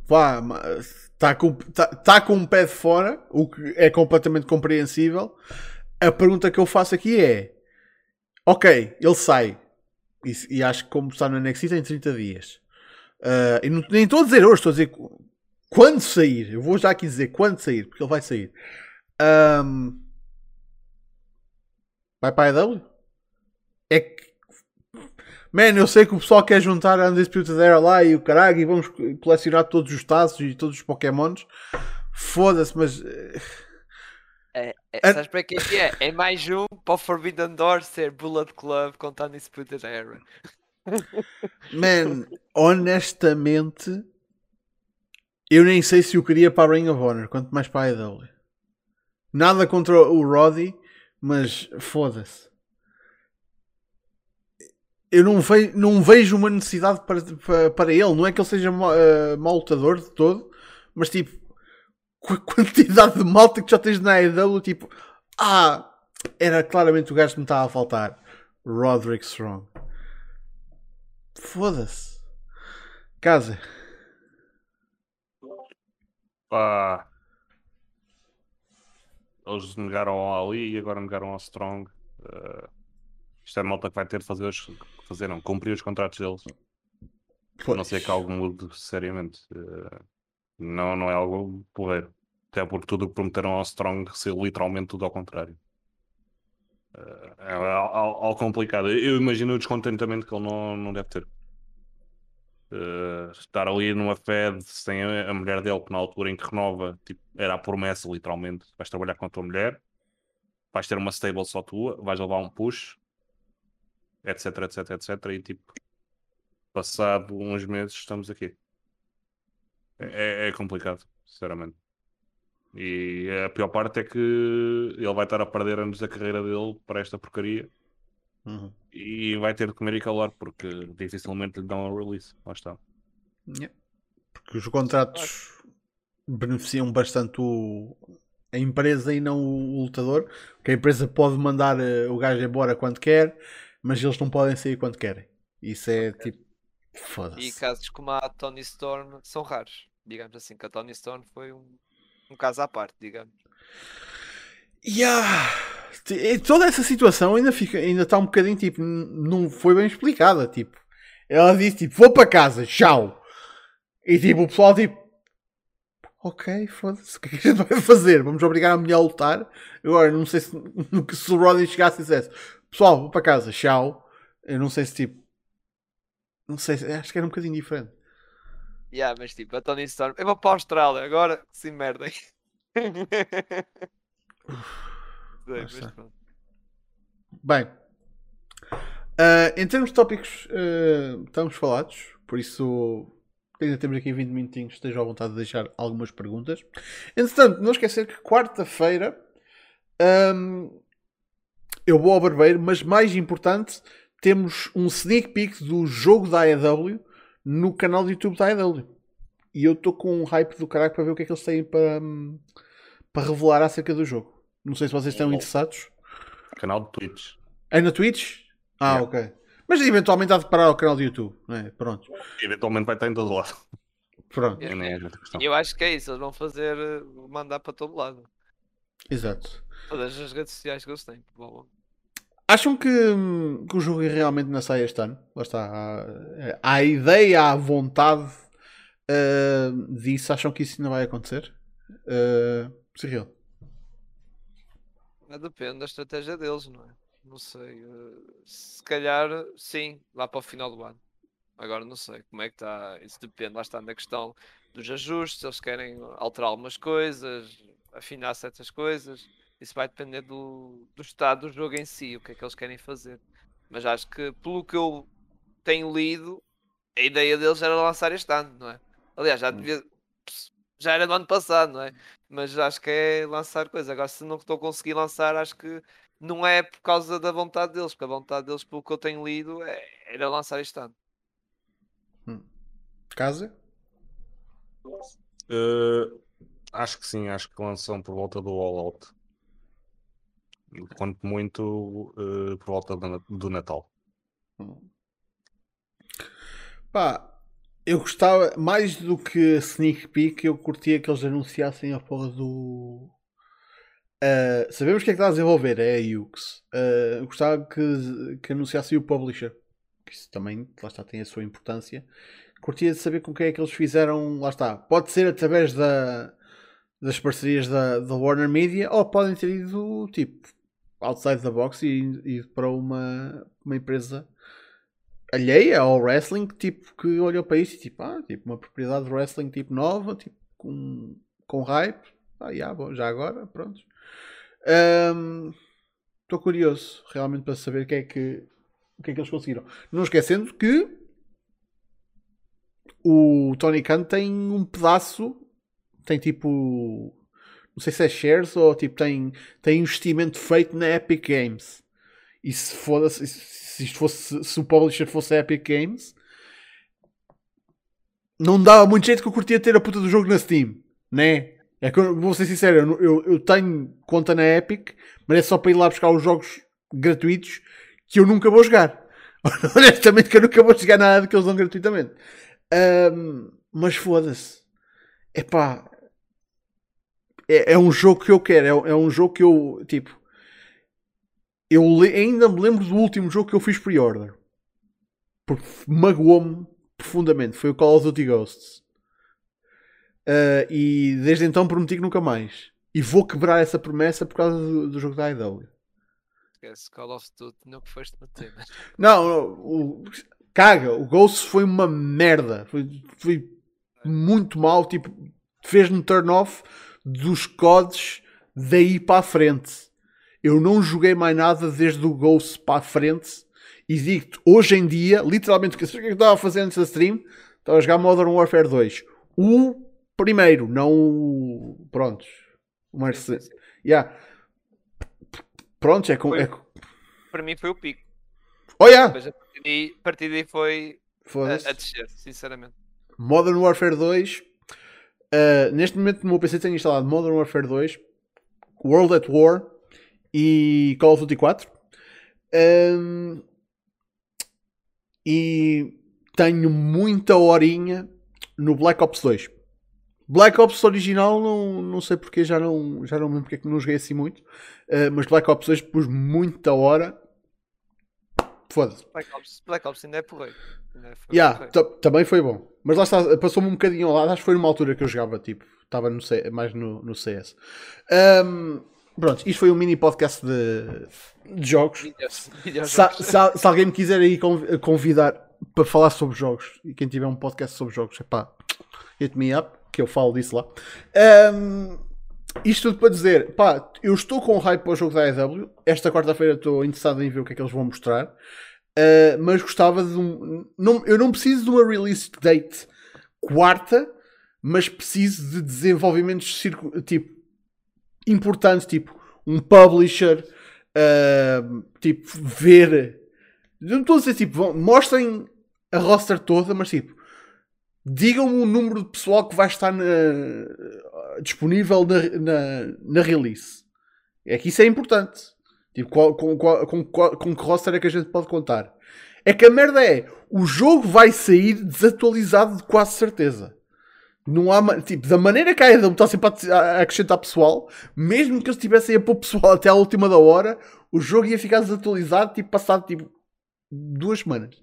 está com, tá, tá com um pé de fora, o que é completamente compreensível. A pergunta que eu faço aqui é: Ok, ele sai, e, e acho que como está no NXT tem 30 dias. Eh, e não- nem estou a dizer hoje, estou a dizer qu- quando sair. Eu vou já aqui dizer quando sair, porque ele vai sair. Ahm, vai para a AEW? É que Man, eu sei que o pessoal quer juntar a Undisputed Era lá e o caralho e vamos colecionar todos os tazos e todos os Pokémons. Foda-se, mas. É, é, sabes para é que é? É mais um para o Forbidden Door ser Bullet Club contra a Undisputed Era. Man, honestamente, eu nem sei se eu queria para a Ring of Honor, quanto mais para a AEW. Nada contra o Roddy, mas foda-se. Eu não vejo, não vejo uma necessidade para, para, para ele. Não é que ele seja ma- eh, mau lutador de todo, mas tipo, com a quantidade de malta que já tens na AEW, tipo, ah, era claramente o gajo que me estava a faltar. Roderick Strong. Foda-se. Casa. Pá. Eles negaram ao Ali e agora negaram ao Strong. Eh, isto é malta que vai ter de fazer, os, fazer não, cumprir os contratos deles. A não ser que algo mude seriamente. Eh, não, não é algo porreiro. Até porque tudo o que prometeram ao Strong ser literalmente tudo ao contrário. Eh, é al- al- algo complicado. Eu imagino o descontentamento que ele não, não deve ter. Eh, estar ali numa Fed sem a, mulher dele, que na altura em que renova, tipo, era a promessa, literalmente. Vais trabalhar com a tua mulher, vais ter uma stable só tua, vais levar um push, etc, etc, etc. E tipo, passado uns meses, estamos aqui. É, é complicado, sinceramente. E a pior parte é que ele vai estar a perder anos da carreira dele para esta porcaria Uhum. e vai ter de comer e calar porque dificilmente lhe dão a release. Lá está. Yeah. Porque os contratos beneficiam bastante o- a empresa e não o lutador. Porque a empresa pode mandar eh, o gajo embora quando quer, mas eles não podem sair quando querem. Isso é tipo. E Foda-se. casos como a Tony Storm são raros. Digamos assim, que a Tony Storm foi um, um caso à parte, digamos. Yeah. Toda essa situação ainda fica, ainda está um bocadinho tipo, não foi bem explicada. Tipo, ela disse tipo, vou para casa, tchau. E tipo, o pessoal tipo, ok, foda-se, o que é que a gente vai fazer? Vamos obrigar a mulher a lutar? Agora, não sei se, se o Roddy chegasse e dissesse, pessoal, vou para casa, tchau. Eu não sei se tipo, não sei, se- acho que era um bocadinho diferente. Yeah, mas tipo, a Tony Storm, eu vou para a Austrália, agora se merdem. Pronto. Bem, ah, em termos de tópicos, ah, estamos falados, por isso ainda temos aqui 20 minutinhos. Estejam à vontade de deixar algumas perguntas. Entretanto, não esquecer que quarta-feira ahm, eu vou ao barbeiro, mas mais importante, temos um sneak peek do jogo da AEW no canal do YouTube da AEW. E eu estou com um hype do caralho para ver o que é que eles têm para, hum, para revelar acerca do jogo. Não sei se vocês estão Oh. interessados. Canal de Twitch. É na Twitch? Ah, Yeah. ok. Mas eventualmente há de parar ao canal do YouTube, não é? Pronto. Eventualmente vai estar em todo lado. Pronto. É, nem é. E eu acho que é isso, eles vão fazer, eh, mandar para todo lado. Exato. Todas as redes sociais que eles têm. Bom, Acham que, hum, que o jogo realmente não sai este ano? Lá está. Há, há a ideia, há a vontade ah, disso. Acham que isso ainda vai acontecer? Uh, Cyril. Mas depende da estratégia deles, não é? Não sei. eh, se calhar, sim, lá para o final do ano. Agora não sei como é que está. Isso depende, lá está na questão dos ajustes, eles querem alterar algumas coisas, afinar certas coisas. Isso vai depender do, do estado do jogo em si, o que é que eles querem fazer. Mas acho que, pelo que eu tenho lido, a ideia deles era lançar este ano, não é? Aliás, já devia. Já era no ano passado, não é? Mas acho que é lançar coisa. Agora, se não estou a conseguir lançar, acho que não é por causa da vontade deles, porque a vontade deles, pelo que eu tenho lido, é, era lançar este ano. Casa? Eh, acho que sim, acho que lançam por volta do All Out. Quanto muito eh, por volta do Natal. Pá, eu gostava, mais do que sneak peek, eu curtia que eles anunciassem a porra do. Ah, sabemos que é que está a desenvolver, é a Ux. Ah, eu gostava que, que anunciassem o publisher, que isso também, lá está, tem a sua importância. Curtia de saber com quem é que eles fizeram, lá está. Pode ser através da, das parcerias da, da Warner Media, ou podem ter ido tipo outside the box e ido para uma, uma empresa alheia ao wrestling, tipo, que olhou para isso e tipo, ah, tipo, uma propriedade de wrestling tipo nova, tipo, com, com hype. Ah, yeah, bom, já agora, pronto. Estou curioso, realmente, para saber o que, é que, o que é que eles conseguiram. Não esquecendo que o Tony Khan tem um pedaço, tem tipo, não sei se é shares ou tipo, tem, tem investimento feito na Epic Games. E se foda-se, se isto fosse, se o publisher fosse a Epic Games, não dava muito jeito que eu curtia ter a puta do jogo na Steam, né? É que eu vou ser sincero, eu, eu, tenho conta na Epic, mas é só para ir lá buscar os jogos gratuitos que eu nunca vou jogar. Honestamente, que eu nunca vou jogar nada que eles dão gratuitamente. Ahm, mas foda-se, epá, é, é um jogo que eu quero, é, é um jogo que eu tipo. Eu ainda me lembro do último jogo que eu fiz pre-order. Porque magoou-me profundamente. Foi o Call of Duty Ghosts. Ah, e desde então prometi que nunca mais. E vou quebrar essa promessa por causa do, do jogo da IW. Esquece, Call of Duty, não que foste bater. Não, não, o, caga. O Ghosts foi uma merda. Foi, foi muito mal. Tipo, fez-me turn off dos codes daí para a frente. Eu não joguei mais nada desde o Ghost para a frente. E digo-te, hoje em dia, literalmente, o que eu estava a fazer antes da stream? Estava a jogar Modern Warfare 2. O primeiro, não o. Prontos. O Mercedes. Yeah. Prontos, é com. É... Para mim foi o pico. Oh, yeah! Depois a partir daí, a partir daí foi a, a descer, sinceramente. Modern Warfare 2. uh, neste momento no meu PC tenho instalado Modern Warfare 2, World at War e Call of Duty 4. Um, e tenho muita horinha no Black Ops 2. Black Ops original não, não sei porque já não, já não lembro porque é que não joguei assim muito. uh, mas Black Ops 2 pus muita hora. Foda-se. Black Ops, Black Ops ainda é porreiro. Ainda foi Yeah, também foi bom. Mas lá está, passou-me um bocadinho ao lado. Acho que foi numa altura que eu jogava, tipo, estava no C- mais no, no CS. Ahm, pronto, isto foi um mini podcast de, de jogos. Se, jogos. se- se alguém me quiser aí conv- convidar para falar sobre jogos e quem tiver um podcast sobre jogos, epá, hit me up, que eu falo disso lá. Ahm, isto tudo para dizer, pá, eu estou com hype para o jogo da AEW. Esta quarta-feira estou interessado em ver o que é que eles vão mostrar. Uh, mas gostava de um. Não, eu não preciso de uma release date quarta, mas preciso de desenvolvimentos tipo importantes, tipo um publisher, uh, tipo ver. Não estou a dizer tipo, mostrem a roster toda, mas tipo digam-me o número de pessoal que vai estar na- disponível na, na, na release. É que isso é importante. Tipo, qual- com, qual- com, qual- com que roster é que a gente pode contar? É que a merda é, o jogo vai sair desatualizado de quase certeza. Não há, tipo, da maneira que a Adam está sempre a acrescentar pessoal, mesmo que eles estivessem a pôr pessoal até à última da hora, o jogo ia ficar desatualizado, tipo, passado, tipo, duas semanas.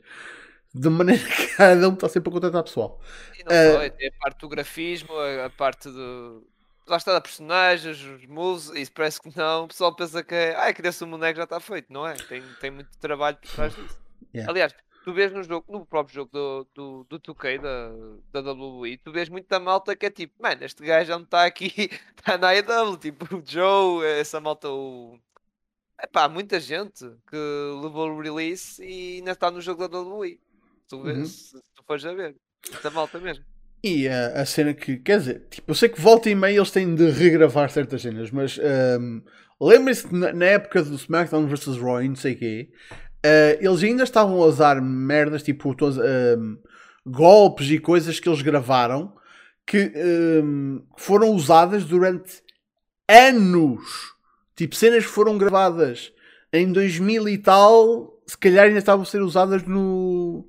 Da maneira que a Adam está sempre a contratar pessoal. E não Eh, só, é- tem a parte do grafismo, a, parte do. Lá está, da personagens, os moves, isso parece que não. O pessoal pensa que é. Ah, que desse um boneco já está feito, não é? Tem, tem muito trabalho por trás disso. Yeah. Aliás, tu vês no jogo, no próprio jogo do, do, do 2K, da, da WWE, tu vês muita malta que é tipo, mano, este gajo já não está aqui, está na AEW, tipo o Joe, essa malta, o. Epá, muita gente que levou o release e ainda está no jogo da WWE. Tu vês, Uhum. se tu fores a ver. Muita malta mesmo. E a, a cena que, quer dizer, tipo, eu sei que volta e meia eles têm de regravar certas cenas, mas um, lembrem-se na, na época do SmackDown vs. Raw não sei o quê, uh, eles ainda estavam a usar merdas, tipo, todos, um, golpes e coisas que eles gravaram que um, foram usadas durante anos. Tipo, cenas que foram gravadas em 2000 e tal, se calhar ainda estavam a ser usadas no,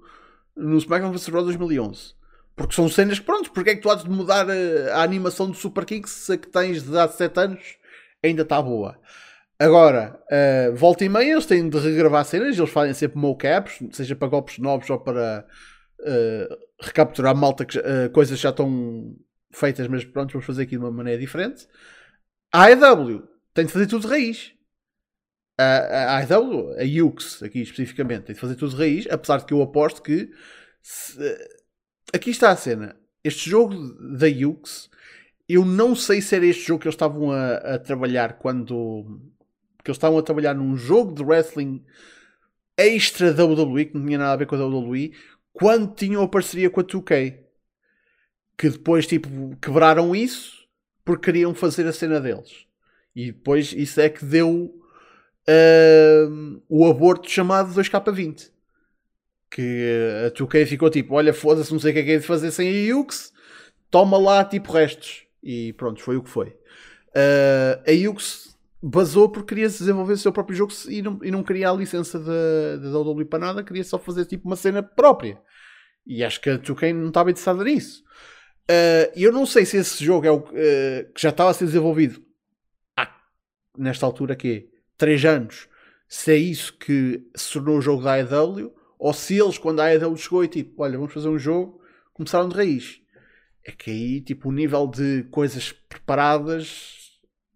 no SmackDown vs. Raw 2011. Porque são cenas que, pronto, porque é que tu has de mudar a, a animação do Super King se a que tens de há 7 anos ainda está boa. Agora, uh, volta e meia, eles têm de regravar cenas, eles fazem sempre mocaps, seja para golpes novos ou para uh, recapturar malta que, uh, coisas que já estão feitas, mas pronto, vamos fazer aqui de uma maneira diferente. A AEW tem de fazer tudo de raiz. A, a AEW, a UX, aqui especificamente, tem de fazer tudo de raiz, apesar de que eu aposto que se, aqui está a cena. Este jogo da Yux, eu não sei se era este jogo que eles estavam a, a trabalhar quando. Que eles estavam a trabalhar num jogo de wrestling extra WWE, que não tinha nada a ver com a WWE, quando tinham a parceria com a 2K. Que depois, tipo, quebraram isso porque queriam fazer a cena deles. E depois isso é que deu uh, o aborto chamado 2K20 que a 2K ficou tipo, olha, foda-se, não sei o que é que é de fazer sem a Yux, toma lá tipo restos. E pronto, foi o que foi. Uh, a Yux basou porque queria desenvolver o seu próprio jogo e não, e não queria a licença da WWE para nada, queria só fazer tipo uma cena própria. E acho que a 2K não estava interessada nisso. Uh, eu não sei se esse jogo é o uh, que já estava a ser desenvolvido ah, nesta altura que 3 anos, se é isso que se tornou o jogo da AEW ou se eles, quando a AEW chegou e tipo, olha, vamos fazer um jogo, começaram de raiz. É que aí, tipo, o nível de coisas preparadas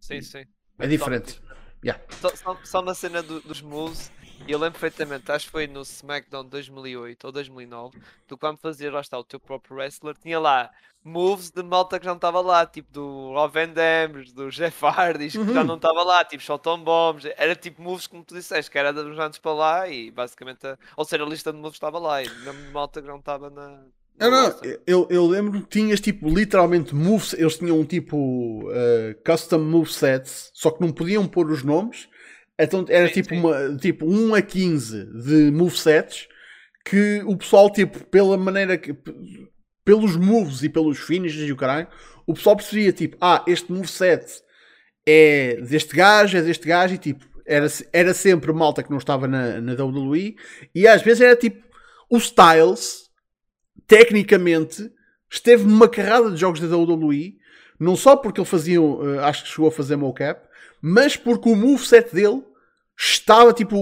Sim, sim. É diferente. Yeah. Só, só, só na cena do- dos moves, eu lembro perfeitamente, acho que foi no SmackDown 2008 ou 2009, tu quando fazias lá está o teu próprio wrestler, tinha lá moves de malta que já não estava lá, tipo do Rob Van Dam, do Jeff Hardy, que já Uhum. não estava lá, tipo Shotton Bombs, era tipo moves como tu disseste, que era dos anos para lá e basicamente, a, ou seja, a lista de moves estava lá, e mesmo malta que já não estava na, Ah, não, eu, eu lembro que tinhas tipo literalmente moves, eles tinham um tipo uh, custom movesets, só que não podiam pôr os nomes, então era Sim, tipo, sim. Uma, tipo 1 a 15 de movesets que o pessoal, tipo, pela maneira que. pelos moves e pelos finishes e o caralho, o pessoal percebia tipo, ah, este moveset é deste gajo, é deste gajo, e tipo, era, era sempre malta que não estava na, na WWE, e às vezes era tipo, o Styles, tecnicamente, esteve numa carrada de jogos da WWE, não só porque ele fazia, eh, acho que chegou a fazer mocap, mas porque o moveset dele estava tipo,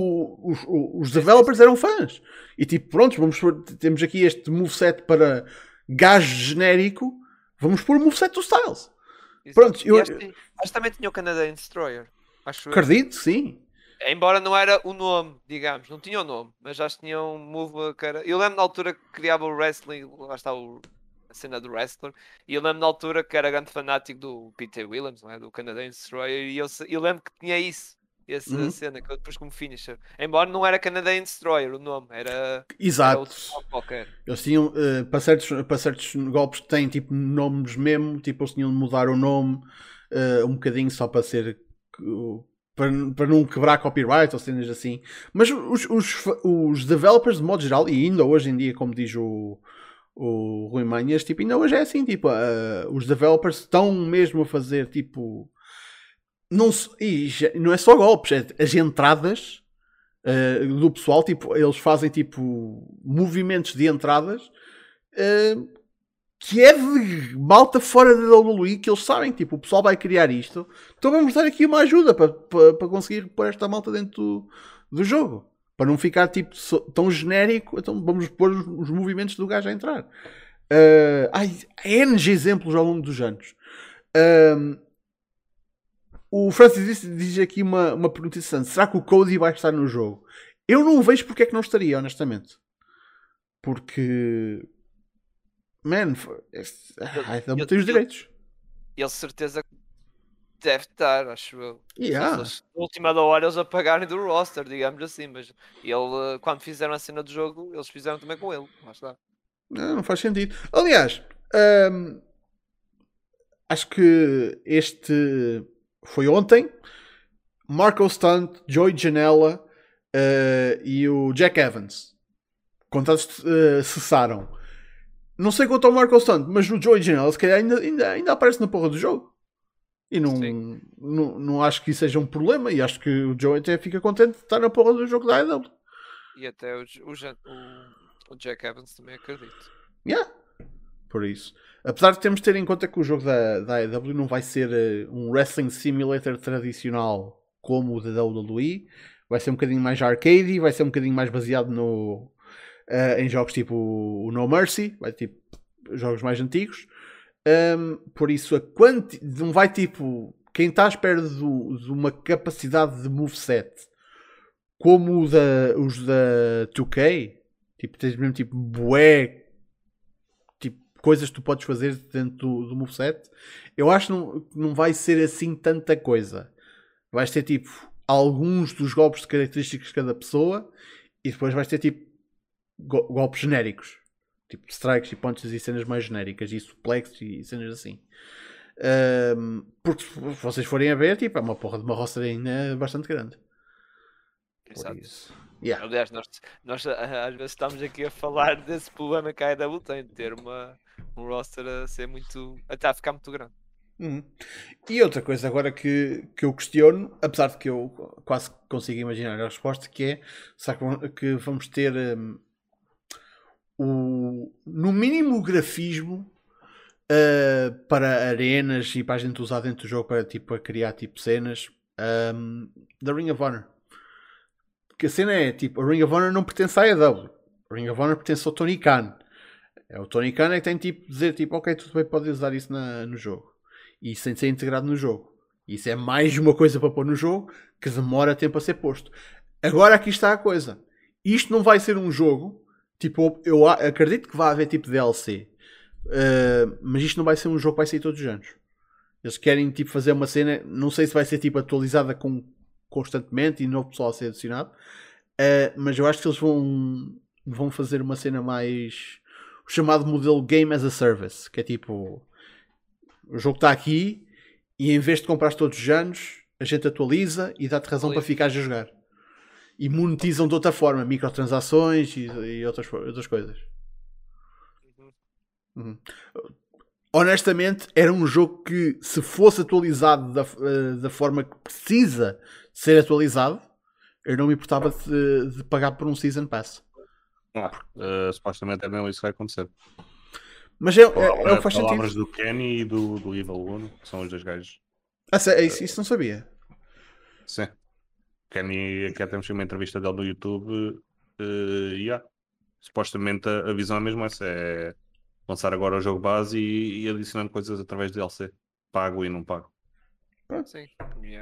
os, os developers eram fãs. E tipo, pronto, vamos pôr- temos aqui este moveset para gajo genérico, vamos pôr o moveset do Styles. Exato. pronto, eu- também tinha o Canadian Destroyer. Acho eu. Acredito, sim. Embora não era o nome, digamos, não tinha o nome, mas já tinha um move que era. Eu lembro na altura que criava o wrestling, lá está o- a cena do wrestler, e eu lembro na altura que era grande fanático do Peter Williams, não é? do Canadian Destroyer, e eu, eu lembro que tinha isso, essa Uhum. cena, que eu depois como finisher. Embora não era Canadian Destroyer o nome, era, era Exato. qualquer. Eles tinham, eh, para, certos, para certos golpes que têm tipo nomes mesmo, tipo, eles tinham de mudar o nome eh, um bocadinho só para ser. Uh, para, para não quebrar copyright ou cenas assim. Mas os, os, os developers, de modo geral, e ainda hoje em dia, como diz o, o Rui Manhas, tipo, ainda hoje é assim, tipo, eh, os developers estão mesmo a fazer tipo. Não, e não é só golpes, é as entradas uh, do pessoal, tipo, eles fazem tipo movimentos de entradas uh, que é de malta fora da WWE que eles sabem, tipo, o pessoal vai criar isto, então vamos dar aqui uma ajuda para, para, conseguir pôr esta malta dentro do, do jogo. Para não ficar tipo so- tão genérico, então vamos pôr os, os movimentos do gajo a entrar. Uh, ai, há N exemplos ao longo dos anos. O Francis diz aqui uma, uma pergunta interessante: será que o Cody vai estar no jogo? Eu não vejo porque é que não estaria, honestamente. Porque. Man, este- dá-me eu- tem os direitos. Ele certeza deve estar, acho eu. Yeah. Eles- Na última da hora eles apagarem do roster, digamos assim, mas ele, eh, quando fizeram a cena do jogo, eles fizeram também com ele. Não, não faz sentido. Aliás, hum, acho que este foi ontem. Marco Stunt, Joey Janela eh, e o Jack Evans. Contratos eh, cessaram. Não sei quanto ao Marco Stunt, mas o Joey Janela se calhar ainda, ainda, ainda aparece na porra do jogo. E não, Sim. não, não acho que isso seja um problema. E acho que o Joey até fica contente de estar na porra do jogo da AEW. E até o, o, o- o Jack Evans também acredito. Yeah. Por isso. Apesar de termos de ter em conta que o jogo da, da AEW não vai ser eh, um wrestling simulator tradicional como o da WWE, vai ser um bocadinho mais arcade, vai ser um bocadinho mais baseado no, eh, em jogos tipo o No Mercy, vai tipo jogos mais antigos. Um, por isso, a quanti... não vai tipo quem está à espera do- de uma capacidade de moveset como da, os da 2K, tipo, tens mesmo tipo bué tipo, coisas que tu podes fazer dentro do, do moveset, eu acho que não, não vai ser assim tanta coisa. Vais ter tipo alguns dos golpes de características de cada pessoa e depois vais ter tipo go- golpes genéricos. Tipo strikes e punches e cenas mais genéricas e suplex e cenas assim. Ahm, porque se vocês forem a ver, tipo, é uma porra de uma roça ainda bastante grande. Exato. isso. Yeah. Aliás, nós, nós às vezes estamos aqui a falar desse problema que a AEW tem de ter uma, um roster a ser muito. até a ficar muito grande. Uhum. E outra coisa agora que, que eu questiono, apesar de que eu quase consigo imaginar a resposta, que é será que vamos ter hum, o, no mínimo o grafismo uh, para arenas e para a gente usar dentro do jogo para tipo, a criar tipo cenas hum, da Ring of Honor. Que a cena é tipo, a Ring of Honor não pertence à AEW. A Ring of Honor pertence ao Tony Khan. É o Tony Khan é que tem tipo dizer tipo, ok, tudo bem, pode usar isso na- no jogo e sem ser integrado no jogo. Isso é mais uma coisa para pôr no jogo que demora tempo a ser posto. Agora aqui está a coisa. Isto não vai ser um jogo. Tipo, eu acredito que vai haver tipo DLC. Uh, mas isto não vai ser um jogo que vai sair todos os anos. Eles querem tipo fazer uma cena. Não sei se vai ser tipo atualizada com, constantemente e novo pessoal a ser adicionado. Uh, mas eu acho que eles vão, vão fazer uma cena mais o chamado modelo Game as a Service, que é tipo o jogo está aqui e em vez de comprar todos os anos, a gente atualiza e dá-te razão para ficares a jogar. E monetizam de outra forma, microtransações e, e outras, outras coisas. Uhum. Honestamente, era um jogo que, se fosse atualizado da, eh, da forma que precisa ser atualizado, eu não me importava de, de pagar por um Season Pass. Ah, uh, supostamente é mesmo isso que vai acontecer. Mas é, é, é o que faz sentido. palavras do Kenny e do, do Evil Uno, que são os dois gajos. Ah, é isso, isso não sabia. Sim. Kenny, aqui temos uma entrevista dele no YouTube. Uh, yeah. Supostamente a, a visão é mesmo essa: é lançar agora o jogo base e, e adicionando coisas através de DLC. Pago e não pago. Sim,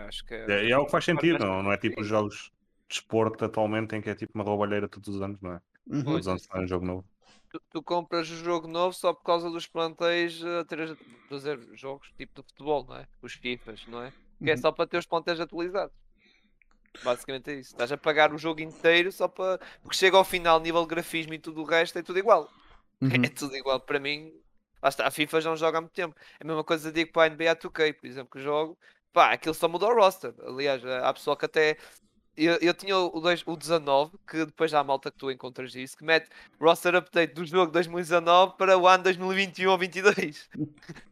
acho que é... É, é o que faz sentido, não, não é tipo os jogos de esporte atualmente em que é tipo uma roubalheira todos os anos, não é? Uhum. Todos os anos sai um jogo novo. Tu, tu, compras o jogo novo só por causa dos plantéis a ter fazer jogos tipo de futebol, não é? Os FIFAs, não é? Que é uhum. só para ter os plantéis atualizados. Basicamente é isso. Estás a pagar o jogo inteiro só para. Porque chega ao final, nível de grafismo e tudo o resto, é tudo igual. Uhum. É tudo igual. Para mim, lá está. A FIFA já não joga há muito tempo. É a mesma coisa digo para a NBA 2K, por exemplo, que jogo. Pá, aquilo só mudou o roster. Aliás, há pessoa que até eu, eu tinha o, dois, o 19, que depois já há malta que tu encontras isso, que mete roster update do jogo 2019 para o ano 2021 ou 22.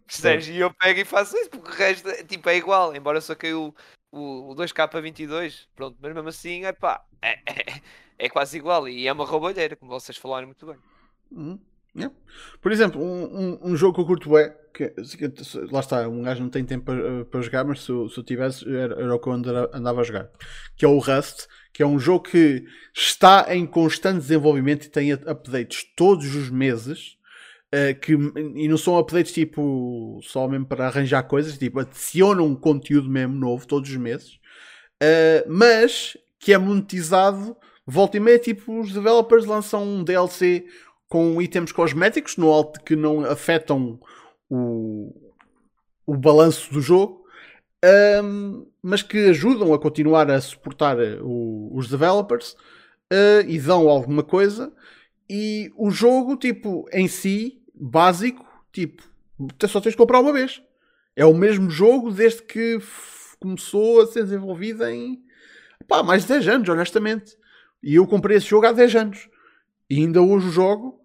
Percebes? E eu pego e faço isso, porque o resto tipo, é igual, embora só caiu o, o 2K22. Pronto, mas mesmo assim, é pá, é, é, é quase igual. E é uma roubalheira, como vocês falaram muito bem. Uhum. Yeah. Por exemplo, um, um, um, jogo que eu curto é que, lá está, um gajo não tem tempo para, para jogar, mas se, se eu tivesse era, era o que eu andava, andava a jogar, que é o Rust, que é um jogo que está em constante desenvolvimento e tem updates todos os meses. Uh, que, e não são updates tipo só mesmo para arranjar coisas, tipo adicionam um conteúdo mesmo novo todos os meses, uh, mas que é monetizado volta e meia, tipo os developers lançam um DLC com itens cosméticos no alto que não afetam o, o balanço do jogo, um, mas que ajudam a continuar a suportar eh, o, os developers uh, e dão alguma coisa. E o jogo, tipo, em si, básico, tipo, só tens de comprar uma vez. É o mesmo jogo desde que começou a ser desenvolvido em pá, mais de 10 anos, honestamente. E eu comprei esse jogo há 10 anos. E ainda hoje o jogo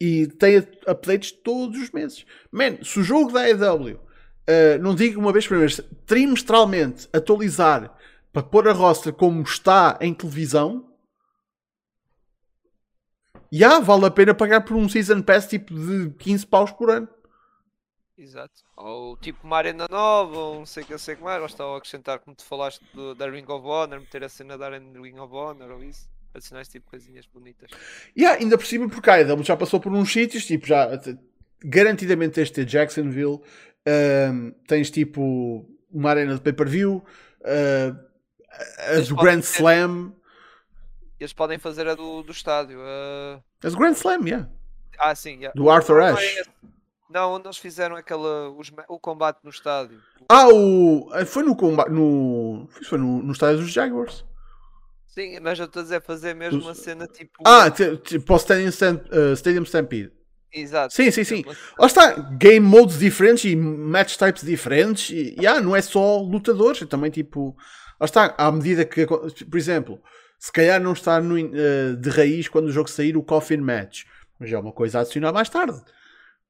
e tem updates todos os meses. Man, se o jogo da AEW, uh, não digo uma vez por mês, trimestralmente atualizar para pôr a roster como está em televisão, já yeah, vale a pena pagar por um Season Pass tipo de 15 paus por ano. Exato. Ou tipo uma arena nova, ou não sei o que, sei que mais. Ou estava a acrescentar, como tu falaste do, da Ring of Honor, meter a cena da Arena Ring of Honor ou isso adicionar esse tipo de coisinhas bonitas. E yeah, ainda por cima, porque a AEW já passou por uns sítios, tipo, já garantidamente tens de ter Jacksonville, um, tens tipo uma arena de pay-per-view, uh, a do Grand ter... Slam. Eles podem fazer a do, do estádio. Uh... As Grand Slam, yeah. Ah, sim, yeah. Do Arthur Ashe. Não, onde eles fizeram aquela, os, o combate no estádio. Ah, o, foi no combate. No, foi no, no estádio dos Jaguars. Sim, mas eu estou a dizer fazer mesmo uma cena tipo. Ah, tipo o Stadium, Stamp, uh, Stadium Stampede. Exato. Sim, sim, sim. Lá está, game modes diferentes e match types diferentes. E yeah, não é só lutadores, é também tipo. Lá está, à medida que. Por exemplo, se calhar não está no, uh, de raiz quando o jogo sair o Coffin Match, mas é uma coisa a adicionar mais tarde.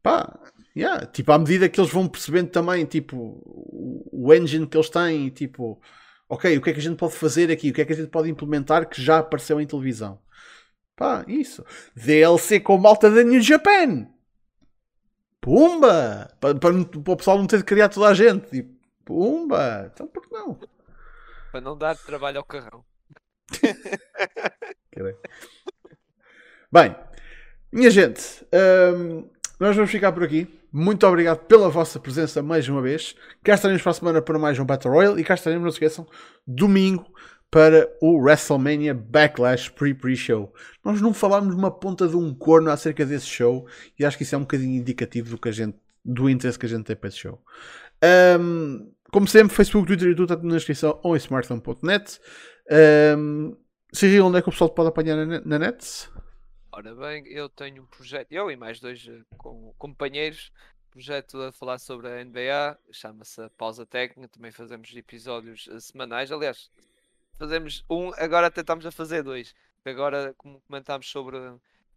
Pá, yeah, tipo, à medida que eles vão percebendo também, tipo, o, engine que eles têm, tipo ok, o que é que a gente pode fazer aqui? O que é que a gente pode implementar que já apareceu em televisão? Pá, isso. DLC com malta da New Japan. Pumba! Para, para, para o pessoal não ter de criar toda a gente. Tipo, pumba! Então por que não? Para não dar trabalho ao carrão. Bem, minha gente, hum, nós vamos ficar por aqui. Muito obrigado pela vossa presença mais uma vez. Cá estaremos para a semana para mais um Battle Royale e cá estaremos, não se esqueçam, domingo para o WrestleMania Backlash Pre-Pre-Show. Nós não falámos uma ponta de um corno acerca desse show e acho que isso é um bocadinho indicativo do, que a gente, do interesse que a gente tem para esse show. Um, como sempre, Facebook, Twitter e tudo está na descrição ou em smartphone.net. Um, Cyril, onde é que o pessoal pode apanhar na, na net? Ora bem, eu tenho um projeto, eu e mais dois eh, com, companheiros, projeto a falar sobre a NBA, chama-se Pausa Técnica, também fazemos episódios eh, semanais, aliás, fazemos um, agora até estamos a fazer dois, agora como comentámos sobre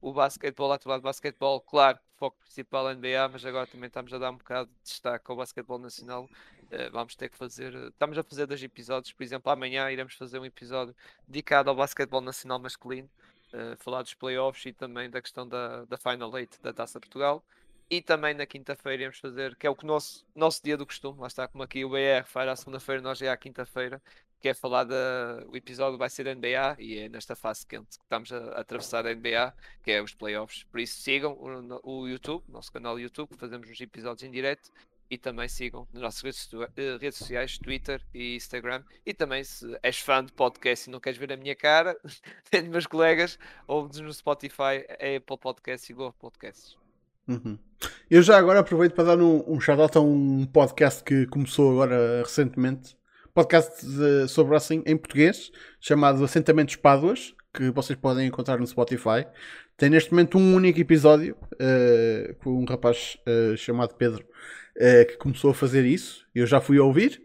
o basquetebol, a atualidade de basquetebol, claro, foco principal NBA, mas agora também estamos a dar um bocado de destaque ao basquetebol nacional. Uh, vamos ter que fazer, uh, estamos a fazer dois episódios, por exemplo, amanhã iremos fazer um episódio dedicado ao basquetebol nacional masculino, uh, falar dos playoffs e também da questão da, da Final Eight da Taça Portugal. E também na quinta-feira iremos fazer, que é o que nosso, nosso dia do costume, lá está como aqui o BR faz à segunda-feira, nós já é à quinta-feira, que é falar da. O episódio vai ser da NBA e é nesta fase quente que estamos a, a atravessar a NBA, que é os playoffs. Por isso sigam o, o YouTube, nosso canal YouTube, fazemos os episódios em direto e também sigam nas nossas redes, eh, redes, sociais, Twitter e Instagram. E também, se és fã de podcast e não queres ver a minha cara, tenho meus colegas, ouve-nos no Spotify, Apple Podcasts e Google Podcasts. Uhum. Eu já agora aproveito para dar um, um shout-out a um podcast que começou agora recentemente, podcast de, sobre assim em português, chamado Assentamentos Páduas, que vocês podem encontrar no Spotify. Tem neste momento um único episódio uh, com um rapaz uh, chamado Pedro uh, que começou a fazer isso. Eu já fui ouvir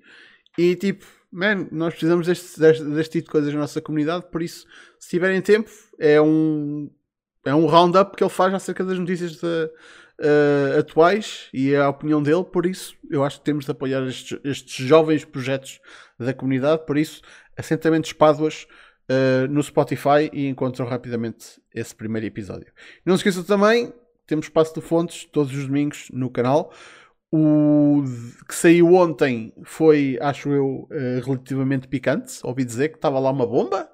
e tipo, man, nós precisamos deste, deste, deste tipo de coisas na nossa comunidade. Por isso, se tiverem tempo, é um, é um roundup que ele faz acerca das notícias de, uh, atuais e é a opinião dele, por isso eu acho que temos de apoiar estes, estes jovens projetos da comunidade, por isso assentamentos Páduas uh, no Spotify e encontram rapidamente esse primeiro episódio. Não se esqueçam também, temos espaço de fontes todos os domingos no canal. O que saiu ontem foi, acho eu, uh, relativamente picante. Ouvi dizer que estava lá uma bomba.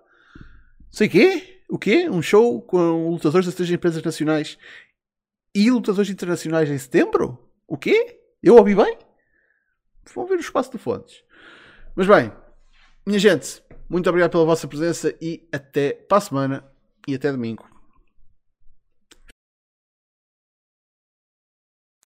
Sei quê? O quê? Um show com lutadores das três empresas nacionais e lutadores internacionais em setembro? O quê? Eu ouvi bem? Vão ver o espaço de fontes. Mas bem, minha gente, muito obrigado pela vossa presença e até para a semana e até domingo.